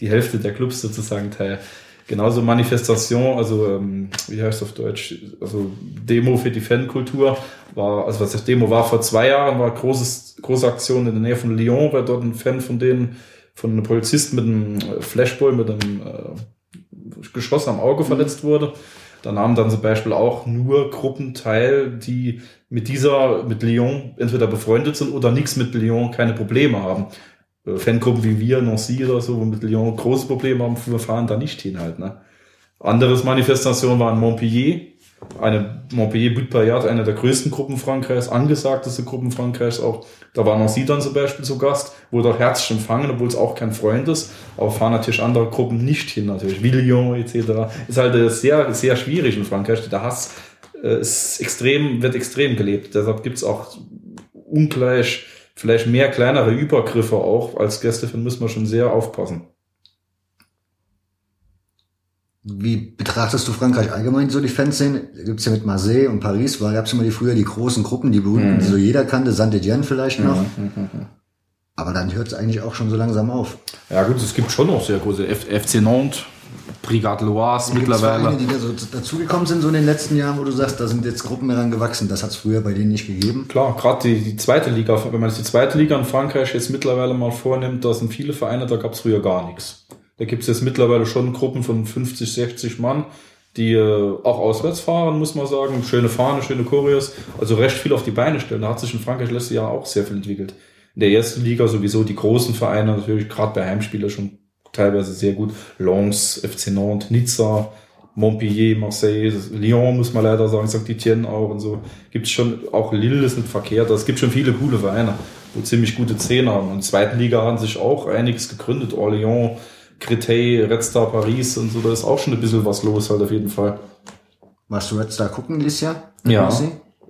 die Hälfte der Clubs sozusagen teil. Genauso Manifestation, also ähm, wie heißt es auf Deutsch, also Demo für die Fankultur war, also was das Demo war vor zwei Jahren, war großes, große Aktion in der Nähe von Lyon, weil dort ein Fan von denen, von einem Polizisten mit einem Flashball, mit einem äh, Geschoss am Auge verletzt wurde. Da nahmen dann zum Beispiel auch nur Gruppen teil, die mit dieser, mit Lyon entweder befreundet sind oder nichts mit Lyon keine Probleme haben. Äh, Fangruppen wie wir, Nancy oder so, wo mit Lyon große Probleme haben, wir fahren da nicht hin halt. Ne? Anderes Manifestation war in Montpellier, eine Montpellier Butte eine der größten Gruppen Frankreichs, angesagteste Gruppen Frankreichs auch. Da war sie dann zum Beispiel zu Gast, wurde auch herzlich empfangen, obwohl es auch kein Freund ist. Aber fahren natürlich andere Gruppen nicht hin, natürlich. Villon etc. Ist halt sehr, sehr schwierig in Frankreich. Der Hass äh, ist extrem, wird extrem gelebt. Deshalb gibt es auch ungleich, vielleicht mehr kleinere Übergriffe auch. Als Gästefan müssen wir schon sehr aufpassen. Wie betrachtest du Frankreich allgemein so die Fanszene? Gibt's ja mit Marseille und Paris, war gab's immer die früher die großen Gruppen, die berühmten, Mhm. die so jeder kannte, Saint-Étienne vielleicht noch. Mhm. Aber dann hört's eigentlich auch schon so langsam auf. Ja gut, es gibt schon noch sehr große F FC Nantes, Brigade Loise Gibt's mittlerweile. Vereine, die da so dazugekommen sind so in den letzten Jahren, wo du sagst, da sind jetzt Gruppen herangewachsen, das hat's früher bei denen nicht gegeben. Klar, gerade die, die zweite Liga, wenn man sich die zweite Liga in Frankreich jetzt mittlerweile mal vornimmt, da sind viele Vereine, da gab es früher gar nichts. Da gibt es jetzt mittlerweile schon Gruppen von 50, 60 Mann, die äh, auch auswärts fahren, muss man sagen. Schöne Fahne, schöne Choreos, also recht viel auf die Beine stellen. Da hat sich in Frankreich letztes Jahr auch sehr viel entwickelt. In der ersten Liga sowieso die großen Vereine, natürlich gerade bei Heimspielern schon teilweise sehr gut. Lens, FC Nantes, Nizza, Montpellier, Marseille, Lyon muss man leider sagen, St. Etienne auch und so. Gibt schon, auch Lille ist nicht verkehrt, es gibt schon viele coole Vereine, wo ziemlich gute Zehner haben. Und in der zweiten Liga haben sich auch einiges gegründet. Orléans, Créteil, Red Star Paris und so, da ist auch schon ein bisschen was los halt auf jeden Fall. Warst du jetzt da gucken dieses Jahr? Ja.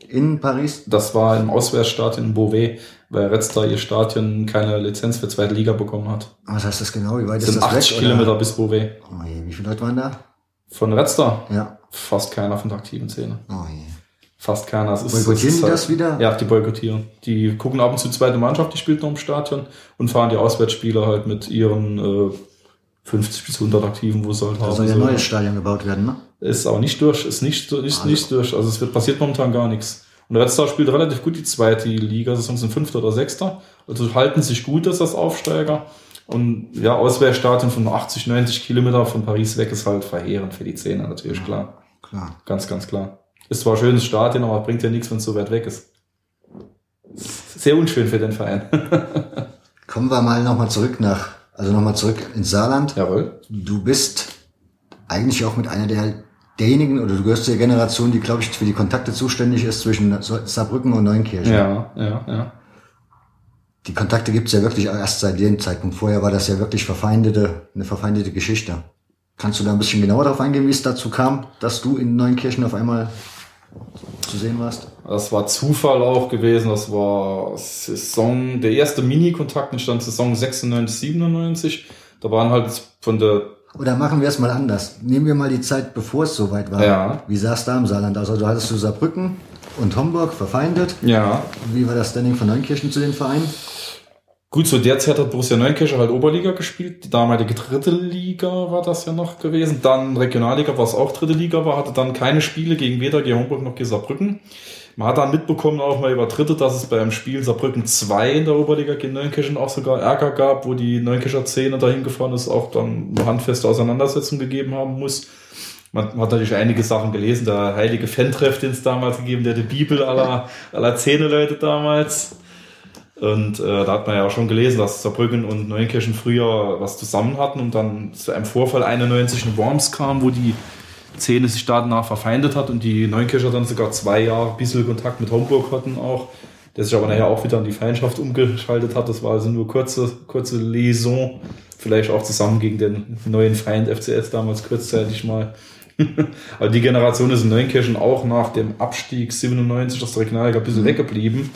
In Paris? Das war im Auswärtsstadion in Beauvais, weil Red Star ihr Stadion keine Lizenz für zweite Liga bekommen hat. Was heißt das genau? Wie weit Das ist das 80 weg? Kilometer Oder? bis Beauvais. Oh je, wie viele Leute waren da? Von Red Star Ja. fast keiner von der aktiven Szene. Oh je. Fast keiner. Es ist, Boykottieren die das wieder? Ja, die boykottieren. Die gucken ab und zu zweite Mannschaft, die spielt noch im Stadion und fahren die Auswärtsspieler halt mit ihren äh, 50 bis 100 Aktiven, wo sie halt Da haben. soll ja ein So. neues Stadion gebaut werden, ne? Ist auch nicht durch, ist nicht, ist Also- nicht durch. Also es wird passiert momentan gar nichts. Und Red Star spielt relativ gut die zweite Liga, Saison sind Fünfter oder Sechster. Also halten sich gut, dass das Aufsteiger. Und ja, Auswärtsstadion von 80, 90 Kilometer von Paris weg ist halt verheerend für die Zehner, natürlich, klar. Klar. Ganz, ganz klar. Ist zwar ein schönes Stadion, aber bringt ja nichts, wenn es so weit weg ist. Sehr unschön für den Verein. Kommen wir mal nochmal zurück nach, also nochmal zurück ins Saarland. Jawohl. Du bist eigentlich auch mit einer der derjenigen, oder du gehörst zur Generation, die, glaube ich, für die Kontakte zuständig ist zwischen Saarbrücken und Neunkirchen. Ja, ja, ja. Die Kontakte gibt's ja wirklich erst seit dem Zeitpunkt. Vorher war das ja wirklich verfeindete, eine verfeindete Geschichte. Kannst du da ein bisschen genauer darauf eingehen, wie es dazu kam, dass du in Neunkirchen auf einmal zu sehen warst? Das war Zufall auch gewesen. Das war Saison, der erste Mini-Kontakt entstand Saison 96, 97. Da waren halt von der, Oder machen wir es mal anders. Nehmen wir mal die Zeit, bevor es soweit war. Ja. Wie sah es da im Saarland aus? Also du hattest du Saarbrücken und Homburg verfeindet. ja, Wie war das Standing von Neunkirchen zu den Vereinen? Gut, zu der Zeit hat Borussia Neunkirchen halt Oberliga gespielt. Die damalige dritte Liga war das ja noch gewesen. Dann Regionalliga, was auch dritte Liga war, hatte dann keine Spiele gegen weder G Homburg noch G Saarbrücken. Man hat dann mitbekommen, auch mal über Dritte, dass es beim Spiel Saarbrücken 2 in der Oberliga gegen Neunkirchen auch sogar Ärger gab, wo die Neunkircher Szene dahin gefahren ist, auch dann eine handfeste Auseinandersetzung gegeben haben muss. Man hat natürlich einige Sachen gelesen, der heilige Fan-Treff, den es damals gegeben, der die Bibel aller, aller Zehne-Leute damals. Und äh, da hat man ja auch schon gelesen, dass Saarbrücken und Neunkirchen früher was zusammen hatten und dann zu einem Vorfall 91 in Worms kam, wo die Szene sich danach verfeindet hat und die Neunkircher dann sogar zwei Jahre ein bisschen Kontakt mit Homburg hatten auch, der sich aber nachher auch wieder an die Feindschaft umgeschaltet hat. Das war also nur kurze, kurze Liaison, vielleicht auch zusammen gegen den neuen Feind FCS damals kurzzeitig mal. aber die Generation ist in Neunkirchen auch nach dem Abstieg 97 aus der Regionalliga ein bisschen weggeblieben.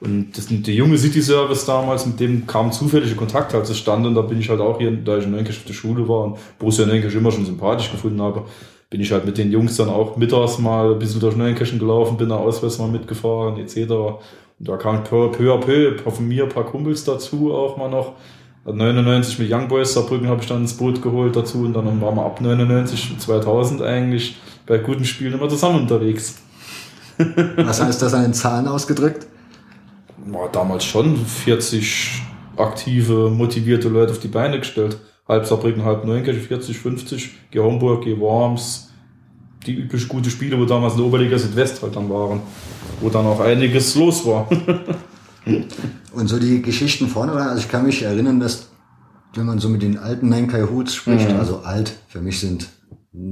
Und das, der junge City Service damals, mit dem kam zufällige Kontakt halt zustande. Und da bin ich halt auch hier, da ich in Neunkirchen auf der Schule war und Borussia Neunkirchen immer schon sympathisch gefunden habe, bin ich halt mit den Jungs dann auch mittags mal ein bisschen durch Neunkirchen gelaufen, bin da auswärts mal mitgefahren, etc. Und da kamen peu, peu à peu von mir ein paar Kumpels dazu auch mal noch. 99 mit Young Boys Saarbrücken habe ich dann ins Boot geholt dazu und dann waren wir ab 99 und 2000 eigentlich bei guten Spielen immer zusammen unterwegs. Was heißt das an den Zahlen ausgedrückt? War damals schon 40 aktive, motivierte Leute auf die Beine gestellt. Halb Saarbrücken, halb Neunkirchen, 40, 50, geh Homburg, geh Worms. Die üblich gute Spiele, wo damals in der Oberliga Südwest halt dann waren. Wo dann auch einiges los war. Und so die Geschichten vorne waren, also ich kann mich erinnern, dass wenn man so mit den alten Nankai Hoots spricht, Mhm. also alt, für mich sind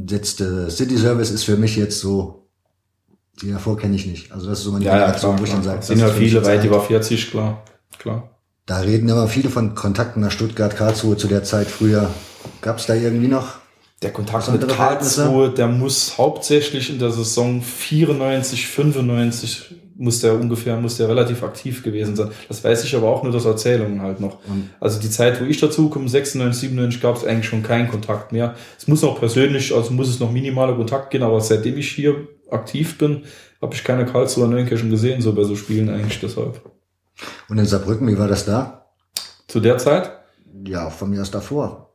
jetzt äh, City Service ist für mich jetzt so, die davor kenne ich nicht. Also das ist so meine Generation, wo ich dann sage, sind ja viele weit über 40, klar. klar. Da reden aber viele von Kontakten nach Stuttgart, Karlsruhe zu der Zeit früher. Gab es da irgendwie noch? Der Kontakt mit? Karlsruhe, der muss hauptsächlich in der Saison 94, 95 muss der ungefähr, muss der relativ aktiv gewesen sein. Das weiß ich aber auch nur aus Erzählungen halt noch. Mhm. Also die Zeit, wo ich dazu komme, 96, 97, gab es eigentlich schon keinen Kontakt mehr. Es muss auch persönlich, also muss es noch minimaler Kontakt gehen, aber seitdem ich hier aktiv bin, habe ich keine Karlsruher Neunkirchen gesehen, so bei so Spielen eigentlich deshalb. Und in Saarbrücken, wie war das da? Zu der Zeit? Ja, von mir aus davor.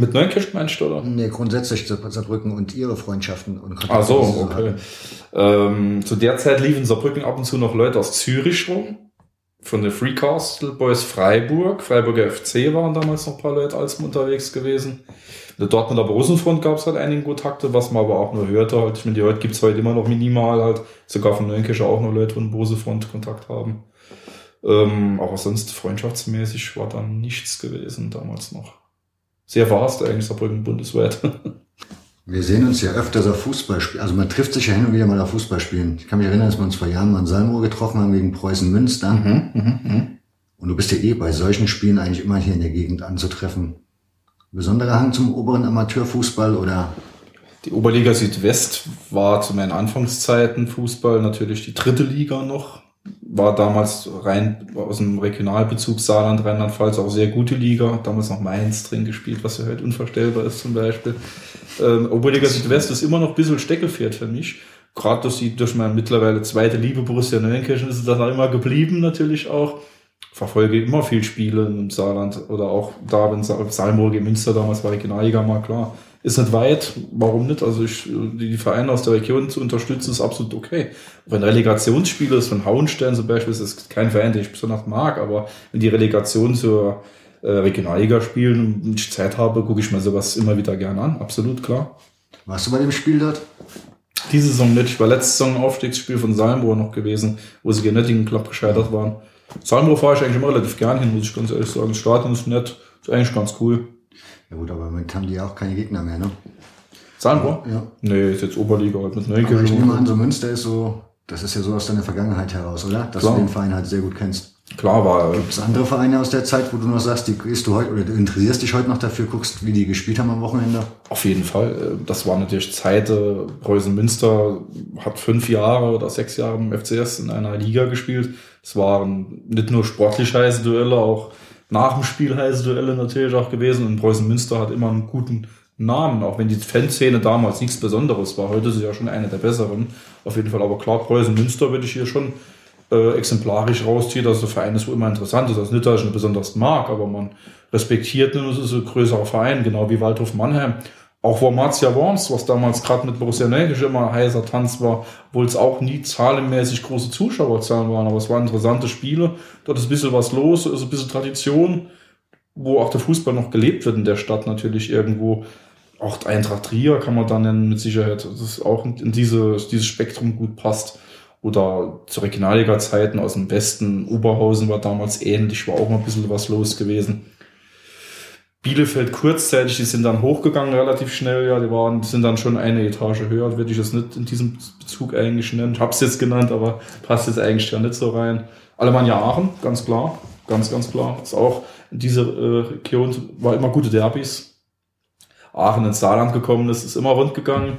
Mit Neunkirchen meinst du, oder? Nee, grundsätzlich Saarbrücken und ihre Freundschaften und Kontakte. Ach so, okay. Ähm, zu der Zeit liefen Saarbrücken ab und zu noch Leute aus Zürich rum. Von der Free Castle Boys Freiburg. Freiburger FC waren damals noch ein paar Leute als unterwegs gewesen. In der Dortmunder Borussenfront gab es halt einige Kontakte, was man aber auch nur hörte. Halt, ich meine, die heute gibt's heute immer noch minimal halt. Sogar von Neunkirchen auch noch Leute von Borussenfront Kontakt haben. Ähm, aber sonst freundschaftsmäßig war dann nichts gewesen damals noch sehr vast eigentlich Saarbrücken bundesweit. Wir sehen uns ja öfters auf Fußballspielen. Also man trifft sich ja hin und wieder mal auf Fußballspielen. Ich kann mich erinnern, dass wir uns vor Jahren mal in Salmo getroffen haben wegen Preußen Münster. Mhm, mh, mh. Und du bist ja eh bei solchen Spielen eigentlich immer hier in der Gegend anzutreffen. Besonderer Hang zum oberen Amateurfußball oder? Die Oberliga Südwest war zu meinen Anfangszeiten Fußball natürlich die dritte Liga noch war damals rein aus dem Regionalbezug Saarland, Rheinland-Pfalz auch sehr gute Liga. Damals noch Mainz drin gespielt, was ja heute unvorstellbar ist zum Beispiel. Ähm, Oberliga Südwest ist immer noch ein bisschen Steckelpferd für mich. Gerade durch, die, durch meine mittlerweile zweite Liebe Borussia Neunkirchen ist es dann auch immer geblieben natürlich auch. Verfolge immer viel Spiele im Saarland oder auch da, wenn Salmburg in Münster damals war Regionalliga mal klar ist nicht weit, warum nicht? Also ich, die Vereine aus der Region zu unterstützen, ist absolut okay. Wenn Relegationsspiele ist von Hauenstein zum Beispiel, ist das kein Verein, den ich besonders mag, aber wenn die Relegation zur äh, Regionalliga spielen und ich Zeit habe, gucke ich mir sowas immer wieder gerne an. Absolut, klar. Warst du bei dem Spiel dort? Diese Saison nicht. Ich war letzte Saison Aufstiegsspiel von Salmburg noch gewesen, wo sie gegen Nettingen knapp gescheitert waren. Salmburg fahre ich eigentlich immer relativ gern hin, muss ich ganz ehrlich sagen. Das Stadion ist nett, ist eigentlich ganz cool. Ja gut, aber damit haben die ja auch keine Gegner mehr, ne? Zahnrohr? Ja. Nee, ist jetzt Oberliga halt mit. Aber ich nehme an, so Münster ist so, das ist ja so aus deiner Vergangenheit heraus, oder? Dass Klar. du den Verein halt sehr gut kennst. Klar war. Gibt es andere Vereine aus der Zeit, wo du noch sagst, die gehst du heute oder du interessierst dich heute noch dafür, guckst, wie die gespielt haben am Wochenende? Auf jeden Fall. Das war natürlich Zeit. Preußen Münster hat fünf Jahre oder sechs Jahre im FCS in einer Liga gespielt. Es waren nicht nur sportlich heiße Duelle, auch nach dem Spiel heiße Duelle natürlich auch gewesen. Und Preußen Münster hat immer einen guten Namen, auch wenn die Fanszene damals nichts Besonderes war. Heute ist sie ja schon eine der besseren. Auf jeden Fall, aber klar, Preußen Münster würde ich hier schon äh, exemplarisch rausziehen, dass der Verein ist, wo immer interessant ist. Ist nicht, dass ich ihn besonders mag, aber man respektiert ihn, es ist ein größerer Verein, genau wie Waldhof Mannheim. Auch Wormatia Worms, was damals gerade mit Borussia Neukisch immer heißer Tanz war, obwohl es auch nie zahlenmäßig große Zuschauerzahlen waren, aber es waren interessante Spiele. Dort ist ein bisschen was los, ist ein bisschen Tradition, wo auch der Fußball noch gelebt wird in der Stadt natürlich irgendwo. Auch Eintracht Trier kann man da nennen mit Sicherheit, dass es auch in diese, dieses Spektrum gut passt. Oder zu Regionalliga-Zeiten aus dem Westen, Oberhausen war damals ähnlich, war auch mal ein bisschen was los gewesen. Bielefeld kurzzeitig, die sind dann hochgegangen relativ schnell, ja, die waren, sind dann schon eine Etage höher, würde ich es nicht in diesem Bezug eigentlich nennen. Ich hab's jetzt genannt, aber passt jetzt eigentlich ja nicht so rein. Alemannia Aachen, ganz klar, ganz, ganz klar. Ist auch in diese äh, Region war immer gute Derbys. Aachen ins Saarland gekommen ist, ist immer rund gegangen.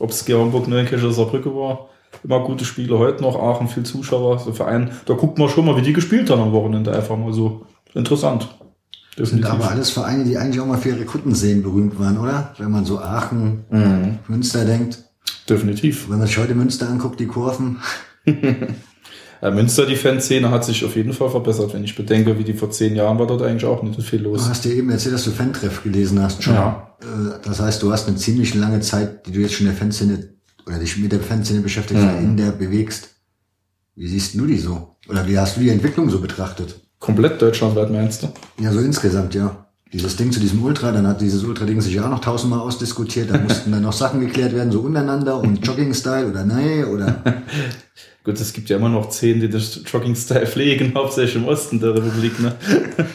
Ob es Georgenburg, Neunkirche oder Saarbrücke war. Immer gute Spiele heute noch. Aachen, viel Zuschauer, so Verein. Da guckt man schon mal, wie die gespielt haben am Wochenende. Einfach mal so interessant. Das sind aber alles Vereine, die eigentlich auch mal für ihre Kuttenseen berühmt waren, oder? Wenn man so Aachen, mhm. Münster denkt. Definitiv. Wenn man sich heute Münster anguckt, die Kurven. ja, Münster, die Fanszene hat sich auf jeden Fall verbessert, wenn ich bedenke, wie die vor zehn Jahren war dort eigentlich auch nicht so viel los. Du hast dir eben erzählt, dass du Fantreff gelesen hast schon. Ja. Äh, das heißt, du hast eine ziemlich lange Zeit, die du jetzt schon in der Fanszene oder dich mit der Fanszene beschäftigst, mhm. in der bewegst. Wie siehst du die so? Oder wie hast du die Entwicklung so betrachtet? Komplett deutschlandweit meinst du? Ja, so insgesamt, ja. Dieses Ding zu diesem Ultra, dann hat dieses Ultra-Ding sich ja auch noch tausendmal ausdiskutiert, da mussten dann noch Sachen geklärt werden, so untereinander und Jogging-Style oder nee, oder. Gut, es gibt ja immer noch zehn, die das Jogging-Style pflegen, hauptsächlich im Osten der Republik, ne?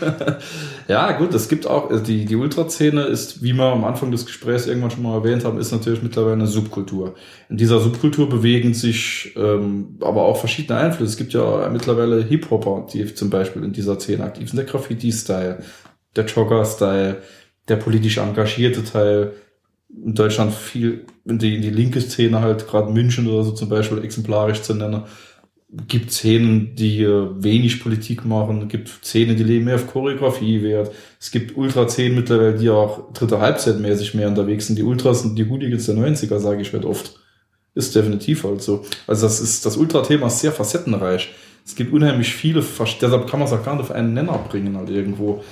ja, gut, es gibt auch, also die, die Ultra-Szene ist, wie wir am Anfang des Gesprächs irgendwann schon mal erwähnt haben, ist natürlich mittlerweile eine Subkultur. In dieser Subkultur bewegen sich ähm, aber auch verschiedene Einflüsse. Es gibt ja mittlerweile Hip-Hopper, die zum Beispiel in dieser Szene aktiv sind. Der Graffiti-Style, der Jogger-Style, der politisch engagierte Teil, in Deutschland viel die, die linke Szene halt, gerade München oder so zum Beispiel exemplarisch zu nennen. gibt Szenen, die wenig Politik machen, gibt Szenen, die leben mehr auf Choreografie wert. Es gibt Ultra-Szenen mittlerweile, die auch dritte Halbzeit mäßig mehr unterwegs sind. Die Ultras sind die Hooligans der 90er, sage ich, wird oft. Ist definitiv halt so. Also das ist, das Ultra-Thema ist sehr facettenreich. Es gibt unheimlich viele, deshalb kann man es auch gar nicht auf einen Nenner bringen halt irgendwo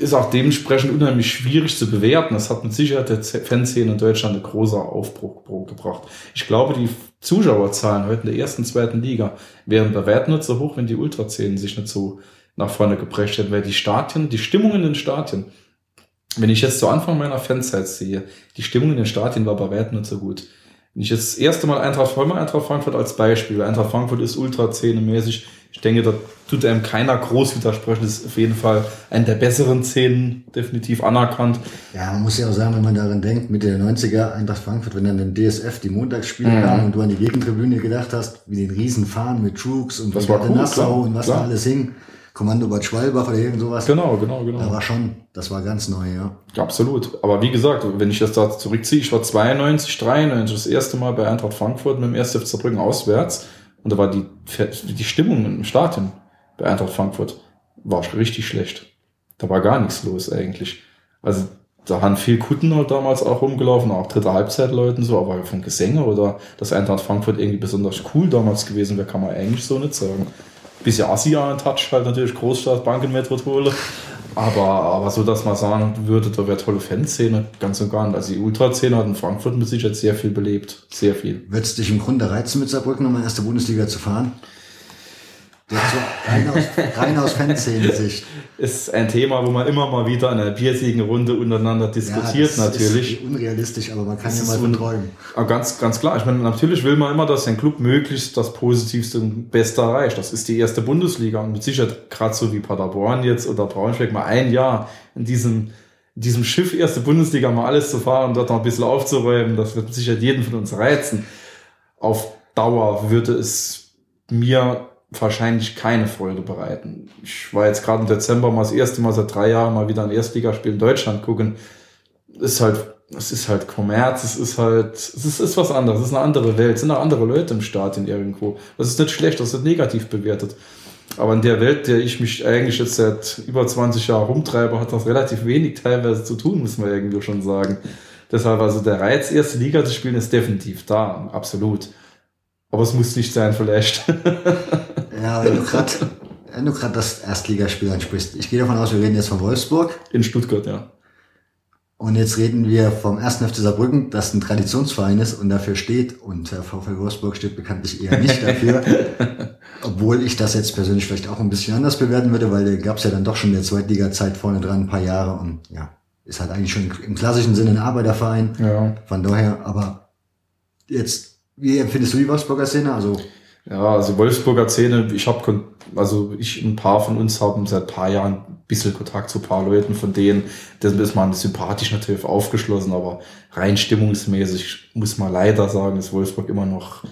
ist auch dementsprechend unheimlich schwierig zu bewerten. Das hat mit Sicherheit der Fanszene in Deutschland einen großen Aufbruch gebracht. Ich glaube, die Zuschauerzahlen heute in der ersten, zweiten Liga wären bei weitem nicht so hoch, wenn die Ultrazählen sich nicht so nach vorne geprescht hätten, weil die Stadien, die Stimmung in den Stadien, wenn ich jetzt zu Anfang meiner Fanzeit sehe, die Stimmung in den Stadien war bei weitem nicht so gut. Wenn ich jetzt das erste Mal Eintracht, Eintracht Frankfurt als Beispiel, Eintracht Frankfurt ist ultra-szene-mäßig ich denke, da tut einem keiner groß widersprechen. Das ist auf jeden Fall eine der besseren Szenen, definitiv anerkannt. Ja, man muss ja auch sagen, wenn man daran denkt, Mitte der 90er, Eintracht Frankfurt, wenn dann den DSF die Montagsspiele mhm. kamen und du an die Gegentribüne gedacht hast, wie den Riesen fahren mit Troops und das war cool, Nassau klar, und was da alles hing. Kommando Bad Schwalbach oder irgend sowas. Genau, genau, genau. Da war schon, das war ganz neu, ja. Absolut. Aber wie gesagt, wenn ich das da zurückziehe, ich war 92, 93 das erste Mal bei Eintracht Frankfurt mit dem 1. FC Saarbrücken auswärts. Und da war die, die Stimmung im Stadion bei Eintracht Frankfurt war richtig schlecht. Da war gar nichts los eigentlich. Also da haben viel Kutten halt damals auch rumgelaufen, auch dritte Halbzeitleuten so, aber von Gesänge oder dass Eintracht Frankfurt irgendwie besonders cool damals gewesen wäre, kann man eigentlich so nicht sagen. Bisschen Asia-Touch halt natürlich Großstadt, Bankenmetropole. Aber, aber so, dass man sagen würde, da wäre tolle Fanszene, ganz und gar nicht. Also die Ultra-Szene hat in Frankfurt mit Sicherheit sehr viel belebt. Sehr viel. Würdest du dich im Grunde reizen, mit Saarbrücken nochmal in erste Bundesliga zu fahren? Rein aus, rein aus Fanszene-Sicht. Ist ein Thema, wo man immer mal wieder in einer biersigen Runde untereinander diskutiert, ja, natürlich. Ist unrealistisch, aber man kann das ja mal von träumen. Ganz, ganz klar. Ich meine, natürlich will man immer, dass ein Club möglichst das Positivste und Beste erreicht. Das ist die erste Bundesliga und mit Sicherheit gerade so wie Paderborn jetzt oder Braunschweig mal ein Jahr in diesem in diesem Schiff erste Bundesliga mal alles zu fahren, dort noch ein bisschen aufzuräumen, das wird sicher jeden von uns reizen. Auf Dauer würde es mir wahrscheinlich keine Freude bereiten. Ich war jetzt gerade im Dezember mal das erste Mal seit drei Jahren mal wieder ein Erstligaspiel in Deutschland gucken. Ist halt, es ist halt Kommerz, es ist halt, es ist, ist was anderes, es ist eine andere Welt, es sind auch andere Leute im Stadion irgendwo. Das ist nicht schlecht, das ist nicht negativ bewertet. Aber in der Welt, der ich mich eigentlich jetzt seit über 20 Jahren rumtreibe, hat das relativ wenig teilweise zu tun, muss man irgendwie schon sagen. Deshalb also der Reiz, erste Liga zu spielen, ist definitiv da, absolut. Aber es muss nicht sein, vielleicht. ja, wenn du gerade wenn du gerade das Erstligaspiel ansprichst. Ich gehe davon aus, wir reden jetzt von Wolfsburg. In Stuttgart, ja. Und jetzt reden wir vom 1. FC Saarbrücken, das ein Traditionsverein ist und dafür steht. Und der VfL Wolfsburg steht bekanntlich eher nicht dafür. Obwohl ich das jetzt persönlich vielleicht auch ein bisschen anders bewerten würde, weil gab es ja dann doch schon in der Zweitliga-Zeit vorne dran ein paar Jahre und ja, ist halt eigentlich schon im klassischen Sinne ein Arbeiterverein. Ja. Von daher, aber jetzt wie empfindest du die Wolfsburger Szene? Also ja, also Wolfsburger Szene, ich habe, also ich, ein paar von uns haben seit paar Jahren ein bisschen Kontakt zu ein paar Leuten, von denen, das ist man sympathisch natürlich aufgeschlossen, aber rein stimmungsmäßig muss man leider sagen, ist Wolfsburg immer noch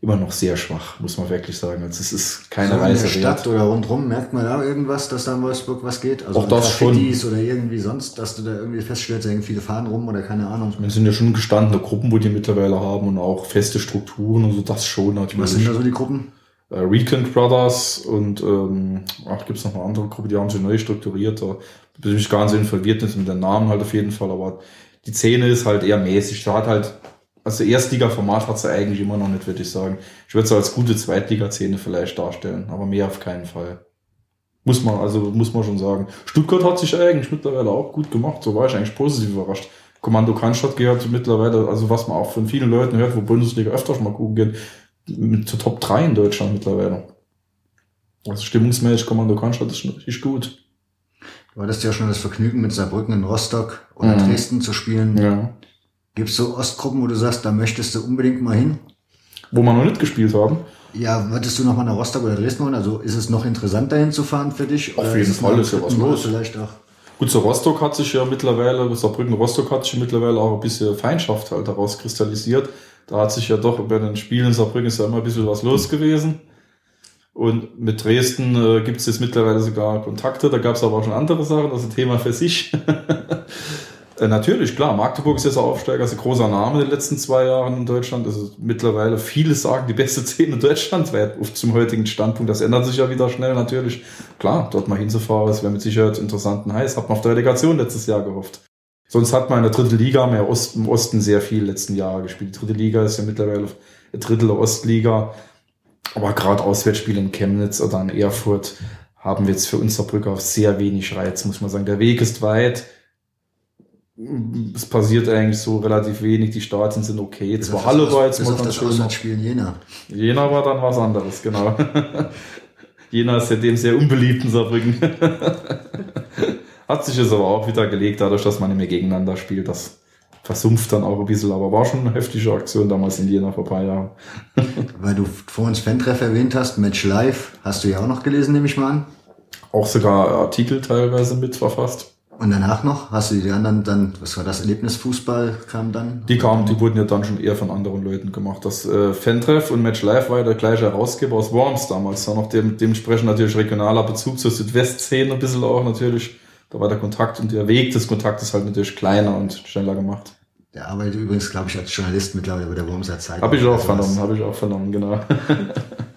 immer noch sehr schwach, muss man wirklich sagen. Also es ist keine so Reise in der Stadt wert. oder rundrum merkt man da irgendwas, dass da in Wolfsburg was geht? Also auch das schon. oder irgendwie sonst, dass du da irgendwie feststellst, irgendwie viele fahren rum oder keine Ahnung. Es sind ja schon gestandene Gruppen, wo die mittlerweile haben und auch feste Strukturen und so, das schon natürlich. Was sind da so die Gruppen? Äh, Recant Brothers und ähm, ach, gibt's noch eine andere Gruppe, die haben sich neu strukturiert. Da bin ich gar nicht so involviert mit den Namen halt auf jeden Fall, aber die Szene ist halt eher mäßig. Da hat halt also Erstliga-Format hat sie eigentlich immer noch nicht, würde ich sagen. Ich würde es als gute Zweitliga-Szene vielleicht darstellen, aber mehr auf keinen Fall. Muss man, also muss man schon sagen. Stuttgart hat sich eigentlich mittlerweile auch gut gemacht, so war ich eigentlich positiv überrascht. Kommando Cannstatt gehört mittlerweile, also was man auch von vielen Leuten hört, wo Bundesliga öfters mal gucken gehen, mit zur Top 3 in Deutschland mittlerweile. Also stimmungsmäßig Kommando Cannstatt ist schon richtig gut. Du hattest ja schon das Vergnügen, mit Saarbrücken in Rostock oder mhm. Dresden zu spielen. Ja. Gibt es so Ostgruppen, wo du sagst, da möchtest du unbedingt mal hin? Wo wir noch nicht gespielt haben? Ja, würdest du noch mal nach Rostock oder Dresden wollen? Also ist es noch interessanter hinzufahren für dich? Auf jeden Fall ist ja was los. Vielleicht auch. Gut, so Rostock hat sich ja mittlerweile, Saarbrücken Rostock hat sich mittlerweile auch ein bisschen Feindschaft halt daraus kristallisiert. Da hat sich ja doch bei den Spielen in Saarbrücken ist ja immer ein bisschen was los gewesen. Und mit Dresden äh, gibt es jetzt mittlerweile sogar Kontakte. Da gab es aber auch schon andere Sachen, das ist ein Thema für sich. Äh, natürlich, klar. Magdeburg ist jetzt Aufsteiger, ist ein großer Name in den letzten zwei Jahren in Deutschland. Ist mittlerweile, viele sagen, die beste Szene in Deutschland weit zum heutigen Standpunkt. Das ändert sich ja wieder schnell natürlich. Klar, dort mal hinzufahren, das wäre mit Sicherheit interessant und heiß. Hat man auf der Relegation letztes Jahr gehofft. Sonst hat man in der dritten Liga mehr Ost, im Osten sehr viel letzten Jahre gespielt. Die dritte Liga ist ja mittlerweile ein Drittel Ostliga. Aber gerade Auswärtsspiele in Chemnitz oder in Erfurt haben wir jetzt für uns Saarbrücker sehr wenig Reiz, muss man sagen. Der Weg ist weit es passiert eigentlich so relativ wenig, die Stadien sind okay. Jetzt war Halle war jetzt mal ganz schön. Auswärtsspiel in Jena. Jena war dann was anderes, genau. Jena ist seitdem sehr unbeliebt in Saarbrücken. Hat sich jetzt aber auch wieder gelegt, dadurch, dass man nicht mehr gegeneinander spielt. Das versumpft dann auch ein bisschen, aber war schon eine heftige Aktion damals in Jena vor ein paar Jahren. Weil du vorhin das Fan-Treff erwähnt hast, Match Live, hast du ja auch noch gelesen, nehme ich mal an. Auch sogar Artikel teilweise mit verfasst. Und danach noch? Hast du die anderen dann, was war das, Erlebnisfußball kam dann? Die kamen, die wurden ja dann schon eher von anderen Leuten gemacht. Das äh, Fan-Treff und Match Live war ja der gleiche Herausgeber aus Worms damals. Da noch dem, dementsprechend natürlich regionaler Bezug zur Südwestszene ein bisschen auch natürlich. Da war der Kontakt und der Weg des Kontaktes halt natürlich kleiner und schneller gemacht. Der arbeitet übrigens, glaube ich, als Journalist mittlerweile bei der Wormser Zeitung. Habe ich auch also vernommen, habe ich auch vernommen, genau.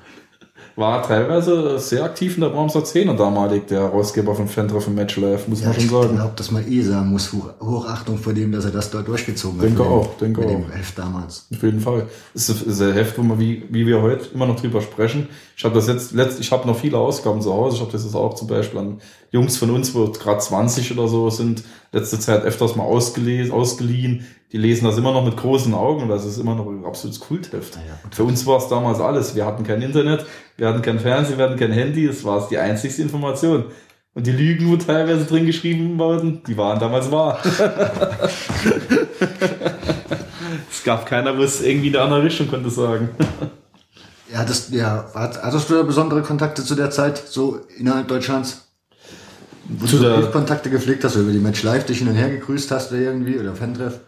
war teilweise sehr aktiv in der Brahmser Szene damalig, der Herausgeber von Fentreff und Match Live, muss ja, man schon sagen. Ich glaube, dass man eh sagen muss, Hochachtung vor dem, dass er das dort durchgezogen hat. Denke auch, denke auch. Dem Heft damals. Auf jeden Fall. Es ist ein Heft, wo wir, wie, wie wir heute immer noch drüber sprechen. Ich habe das jetzt, letzt, ich habe noch viele Ausgaben zu Hause. Ich habe das jetzt auch zum Beispiel an Jungs von uns, wo gerade 20 oder so sind, letzte Zeit öfters mal ausgelesen, ausgeliehen die lesen das immer noch mit großen Augen das ist immer noch ein absolutes Kultheft. Ja, Für uns war es damals alles. Wir hatten kein Internet, wir hatten kein Fernsehen, wir hatten kein Handy, es war die einzigste Information. Und die Lügen, wo teilweise drin geschrieben wurden, die waren damals wahr. es gab keiner, wo es irgendwie in eine andere Richtung konnte sagen. ja, das, ja, hattest du da besondere Kontakte zu der Zeit, so innerhalb Deutschlands? Wo zu du Kontakte gepflegt hast, oder über die Match Live dich hin und her gegrüßt hast oder irgendwie, oder Fan-Treff?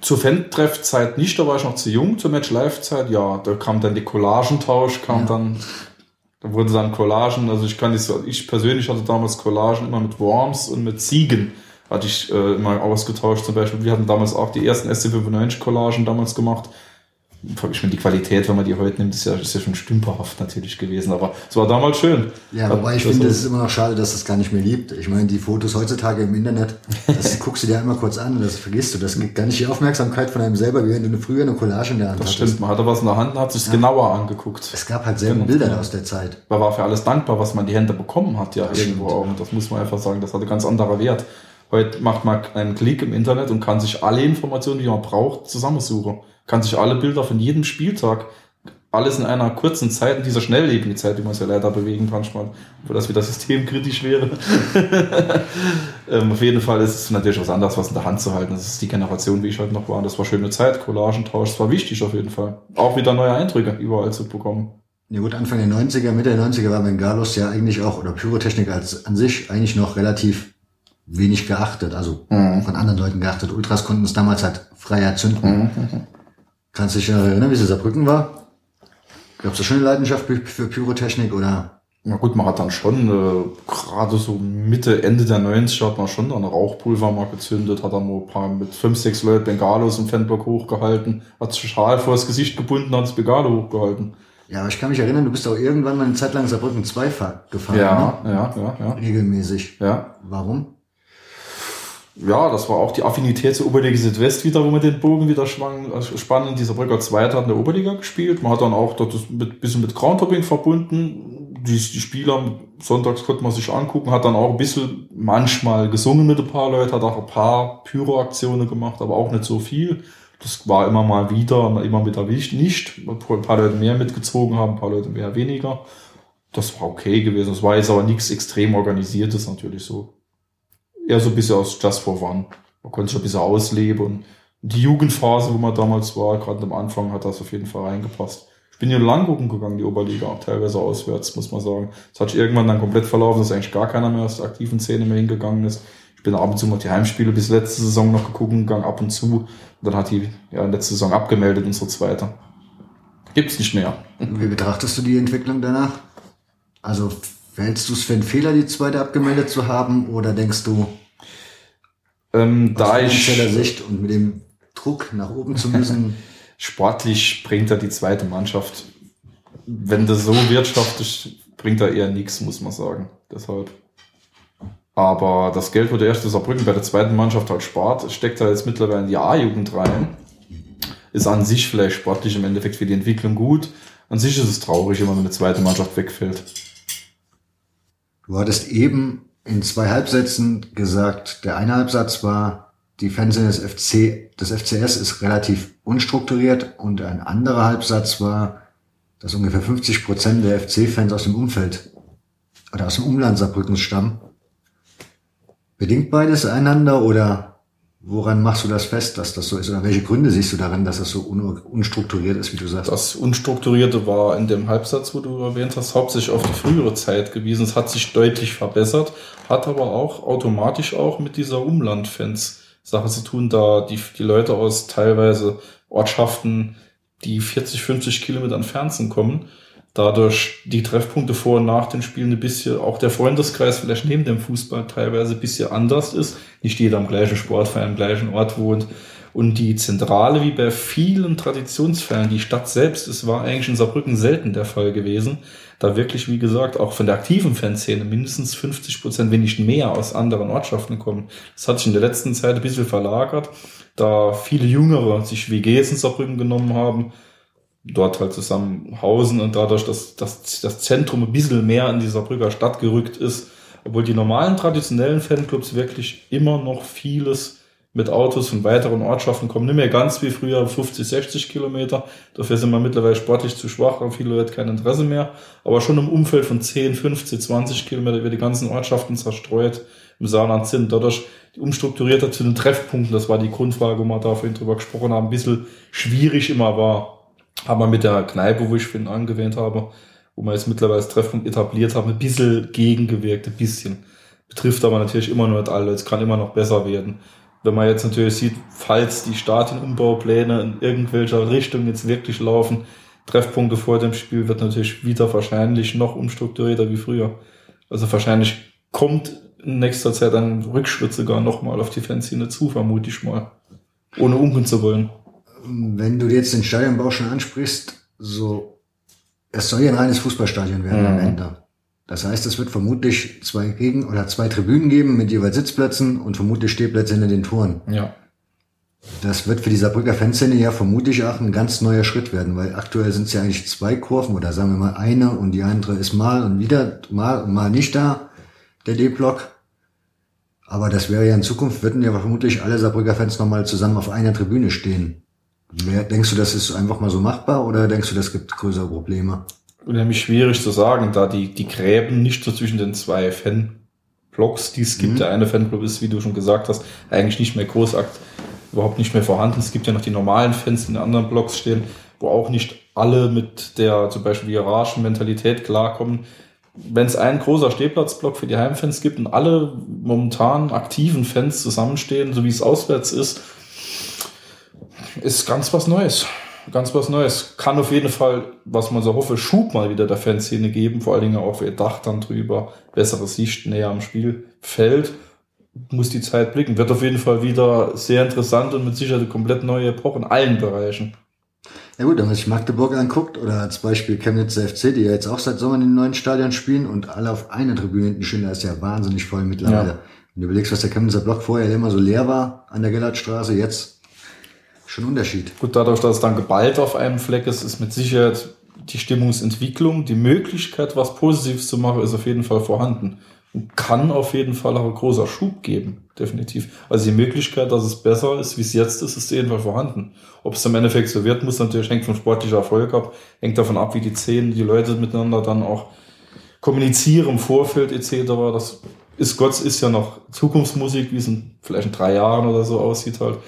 Zur Fan-Treff-Zeit nicht, da war ich noch zu jung, zur Match-Live-Zeit, ja, da kam dann die Collagentausch, kam ja. dann, da wurden dann Collagen, also ich kann nicht so, ich persönlich hatte damals Collagen immer mit Worms und mit Ziegen, hatte ich äh, immer ausgetauscht zum Beispiel. Wir hatten damals auch die ersten SC95 Collagen damals gemacht ich meine, die Qualität, wenn man die heute nimmt, ist ja, ist ja schon stümperhaft natürlich gewesen, aber es war damals schön. Ja, wobei ich finde, es ist immer noch schade, dass es gar nicht mehr liebt. Ich meine, die Fotos heutzutage im Internet, das guckst du dir einmal kurz an und das vergisst du. Das gibt gar nicht die Aufmerksamkeit von einem selber, wie wenn du früher eine Collage in der Hand das hattest. Das stimmt, man hatte was in der Hand und hat sich ja. genauer angeguckt. Es gab halt selber Bilder genau. aus der Zeit. Man war für alles dankbar, was man in die Hände bekommen hat, ja, das irgendwo stimmt. auch. Und das muss man einfach sagen, das hatte ganz anderer Wert. Heute macht man einen Klick im Internet und kann sich alle Informationen, die man braucht, zusammensuchen kann sich alle Bilder von jedem Spieltag alles in einer kurzen Zeit, in dieser schnelllebigen Zeit, die man ja leider bewegen manchmal, wo das wieder systemkritisch wäre. ähm, auf jeden Fall ist es natürlich was anderes, was in der Hand zu halten. Das ist die Generation, wie ich halt noch war. Das war schöne Zeit, Collagentausch, das war wichtig auf jeden Fall. Auch wieder neue Eindrücke überall zu bekommen. Ja gut, Anfang der 90er, Mitte der 90er war Bengalos ja eigentlich auch, oder Pyrotechnik als an sich eigentlich noch relativ wenig geachtet, also mhm. von anderen Leuten geachtet. Ultras konnten es damals halt freier zünden. Mhm. Kannst du dich erinnern, wie es in Saarbrücken war? Gab es da schon eine Leidenschaft für Pyrotechnik oder? Na gut, man hat dann schon, äh, gerade so Mitte, Ende der 90er hat man schon dann Rauchpulver mal gezündet, hat dann mal ein paar mit fünf, sechs Leuten Bengalos im Fanblock hochgehalten, hat sich Schal vor das Gesicht gebunden, hat das Bengalo hochgehalten. Ja, aber ich kann mich erinnern, du bist auch irgendwann mal eine Zeit lang Saarbrücken 2 gefahren. Ja, ne? ja, ja, ja. Regelmäßig. Ja. Warum? Ja, das war auch die Affinität zur Oberliga Südwest wieder, wo man den Bogen wieder schwang, also spannend. Dieser Brücker Zweiter hat in der Oberliga gespielt. Man hat dann auch dort ein bisschen mit Groundhopping verbunden. Die, die Spieler sonntags konnte man sich angucken, hat dann auch ein bisschen manchmal gesungen mit ein paar Leuten, hat auch ein paar Pyro-Aktionen gemacht, aber auch nicht so viel. Das war immer mal wieder, immer wieder nicht. Ein paar Leute mehr mitgezogen haben, ein paar Leute mehr weniger. Das war okay gewesen. Das war jetzt aber nichts extrem organisiertes natürlich so eher so ein bisschen aus Just for Fun. Man konnte sich ein bisschen ausleben die Jugendphase, wo man damals war, gerade am Anfang, hat das auf jeden Fall reingepasst. Ich bin hier lang gucken gegangen, die Oberliga, auch teilweise auswärts, muss man sagen. Das hat sich irgendwann dann komplett verlaufen, dass eigentlich gar keiner mehr aus der aktiven Szene mehr hingegangen ist. Ich bin ab und zu mal die Heimspiele bis letzte Saison noch geguckt gegangen, ab und zu. Und dann hat die ja letzte Saison abgemeldet, unsere zweite. Gibt's nicht mehr. Wie betrachtest du die Entwicklung danach? Also hältst du es für einen Fehler, die zweite abgemeldet zu haben, oder denkst du, Ähm, Aus da ich Sicht und mit dem Druck nach oben zu müssen. sportlich bringt er die zweite Mannschaft, wenn das so wirtschaftlich, bringt er eher nichts, muss man sagen. Deshalb. Aber das Geld, wo der erste Saarbrücken bei der zweiten Mannschaft halt spart, steckt er jetzt mittlerweile in die A-Jugend rein. Ist an sich vielleicht sportlich im Endeffekt für die Entwicklung gut. An sich ist es traurig, wenn man eine zweite Mannschaft wegfällt. Du hattest eben in zwei Halbsätzen gesagt, der eine Halbsatz war, die Fanszene des FC, des FCS ist relativ unstrukturiert und ein anderer Halbsatz war, dass ungefähr 50 Prozent der FC-Fans aus dem Umfeld oder aus dem Umland Saarbrückens stammen. Bedingt beides einander oder woran machst du das fest, dass das so ist? Oder welche Gründe siehst du darin, dass das so un unstrukturiert ist, wie du sagst? Das Unstrukturierte war in dem Halbsatz, wo du erwähnt hast, hauptsächlich auf die frühere Zeit gewiesen. Es hat sich deutlich verbessert, hat aber auch automatisch auch mit dieser Umlandfans-Sache zu tun, da die, die Leute aus teilweise Ortschaften, die 40, 50 Kilometer entfernt sind, kommen. Dadurch die Treffpunkte vor und nach den Spielen ein bisschen, auch der Freundeskreis vielleicht neben dem Fußball teilweise ein bisschen anders ist. Nicht jeder am gleichen Sportverein, am gleichen Ort wohnt. Und die Zentrale, wie bei vielen Traditionsfällen, die Stadt selbst, es war eigentlich in Saarbrücken selten der Fall gewesen. Da wirklich, wie gesagt, auch von der aktiven Fanszene mindestens 50 Prozent, wenn nicht mehr, aus anderen Ortschaften kommen. Das hat sich in der letzten Zeit ein bisschen verlagert, da viele Jüngere sich WGs in Saarbrücken genommen haben, dort halt zusammen hausen und dadurch, dass, dass das Zentrum ein bisschen mehr in dieser Brügger Stadt gerückt ist, obwohl die normalen traditionellen Fanclubs wirklich immer noch vieles mit Autos von weiteren Ortschaften kommen. Nicht mehr ganz wie früher 50, 60 Kilometer. Dafür sind wir mittlerweile sportlich zu schwach, haben viele Leute kein Interesse mehr. Aber schon im Umfeld von 10, 50, 20 Kilometer über die ganzen Ortschaften zerstreut im Saarland sind. Dadurch umstrukturierter zu den Treffpunkten, das war die Grundfrage, wo wir da vorhin drüber gesprochen haben, ein bisschen schwierig immer war haben wir mit der Kneipe, wo ich vorhin angewähnt habe, wo wir jetzt mittlerweile das Treffpunkt etabliert haben, ein bisschen gegengewirkt, ein bisschen. Betrifft aber natürlich immer nur alle, es kann immer noch besser werden. Wenn man jetzt natürlich sieht, falls die Stadionumbaupläne in irgendwelcher Richtung jetzt wirklich laufen, Treffpunkte vor dem Spiel wird natürlich wieder wahrscheinlich noch umstrukturierter wie früher. Also wahrscheinlich kommt in nächster Zeit ein Rückschritt sogar nochmal auf die Fanszene zu, vermute ich mal. Ohne unken zu wollen wenn du jetzt den Stadionbau schon ansprichst, so, es soll ja ein reines Fußballstadion werden mhm. am Ende. Das heißt, es wird vermutlich zwei Gegen- oder zwei Tribünen geben mit jeweils Sitzplätzen und vermutlich Stehplätze hinter den Toren. Ja. Das wird für die Saarbrücker Fanszene ja vermutlich auch ein ganz neuer Schritt werden, weil aktuell sind es ja eigentlich zwei Kurven oder sagen wir mal eine und die andere ist mal und wieder mal und mal nicht da, der D-Block. Aber das wäre ja in Zukunft, würden ja vermutlich alle Saarbrücker Fans nochmal zusammen auf einer Tribüne stehen. Denkst du, das ist einfach mal so machbar oder denkst du, das gibt größere Probleme? Unheimlich schwierig zu sagen, da die, die Gräben nicht so zwischen den zwei Fanblocks, die es gibt. Mhm. Der eine Fanblock ist, wie du schon gesagt hast, eigentlich nicht mehr großakt, überhaupt nicht mehr vorhanden. Es gibt ja noch die normalen Fans, die in den anderen Blocks stehen, wo auch nicht alle mit der zum Beispiel Garagen-Mentalität klarkommen. Wenn es einen großer Stehplatzblock für die Heimfans gibt und alle momentan aktiven Fans zusammenstehen, so wie es auswärts ist, ist ganz was Neues. Ganz was Neues. Kann auf jeden Fall, was man so hoffe, Schub mal wieder der Fanszene geben, vor allen Dingen auch für Dach dann drüber, bessere Sicht näher am Spielfeld. Muss die Zeit blicken. Wird auf jeden Fall wieder sehr interessant und mit Sicherheit eine komplett neue Epoche in allen Bereichen. Ja gut, wenn man sich Magdeburg anguckt oder als Beispiel Chemnitzer FC, die ja jetzt auch seit Sommer in den neuen Stadion spielen und alle auf einer Tribüne hinten stehen, da ist ja wahnsinnig voll mittlerweile. Ja. Wenn du überlegst, was der Chemnitzer Block vorher immer so leer war an der Gellertstraße, jetzt schon Unterschied. Gut, dadurch, dass es dann geballt auf einem Fleck ist, ist mit Sicherheit die Stimmungsentwicklung, die Möglichkeit, was Positives zu machen, ist auf jeden Fall vorhanden. Und kann auf jeden Fall auch ein großer Schub geben, definitiv. Also die Möglichkeit, dass es besser ist, wie es jetzt ist, ist auf jeden Fall vorhanden. Ob es im Endeffekt so wird, muss natürlich hängt vom sportlichen Erfolg ab, hängt davon ab, wie die Zehn, die Leute miteinander dann auch kommunizieren im Vorfeld etc. Das ist Gott ist ja noch Zukunftsmusik, wie es in vielleicht in drei Jahren oder so aussieht halt.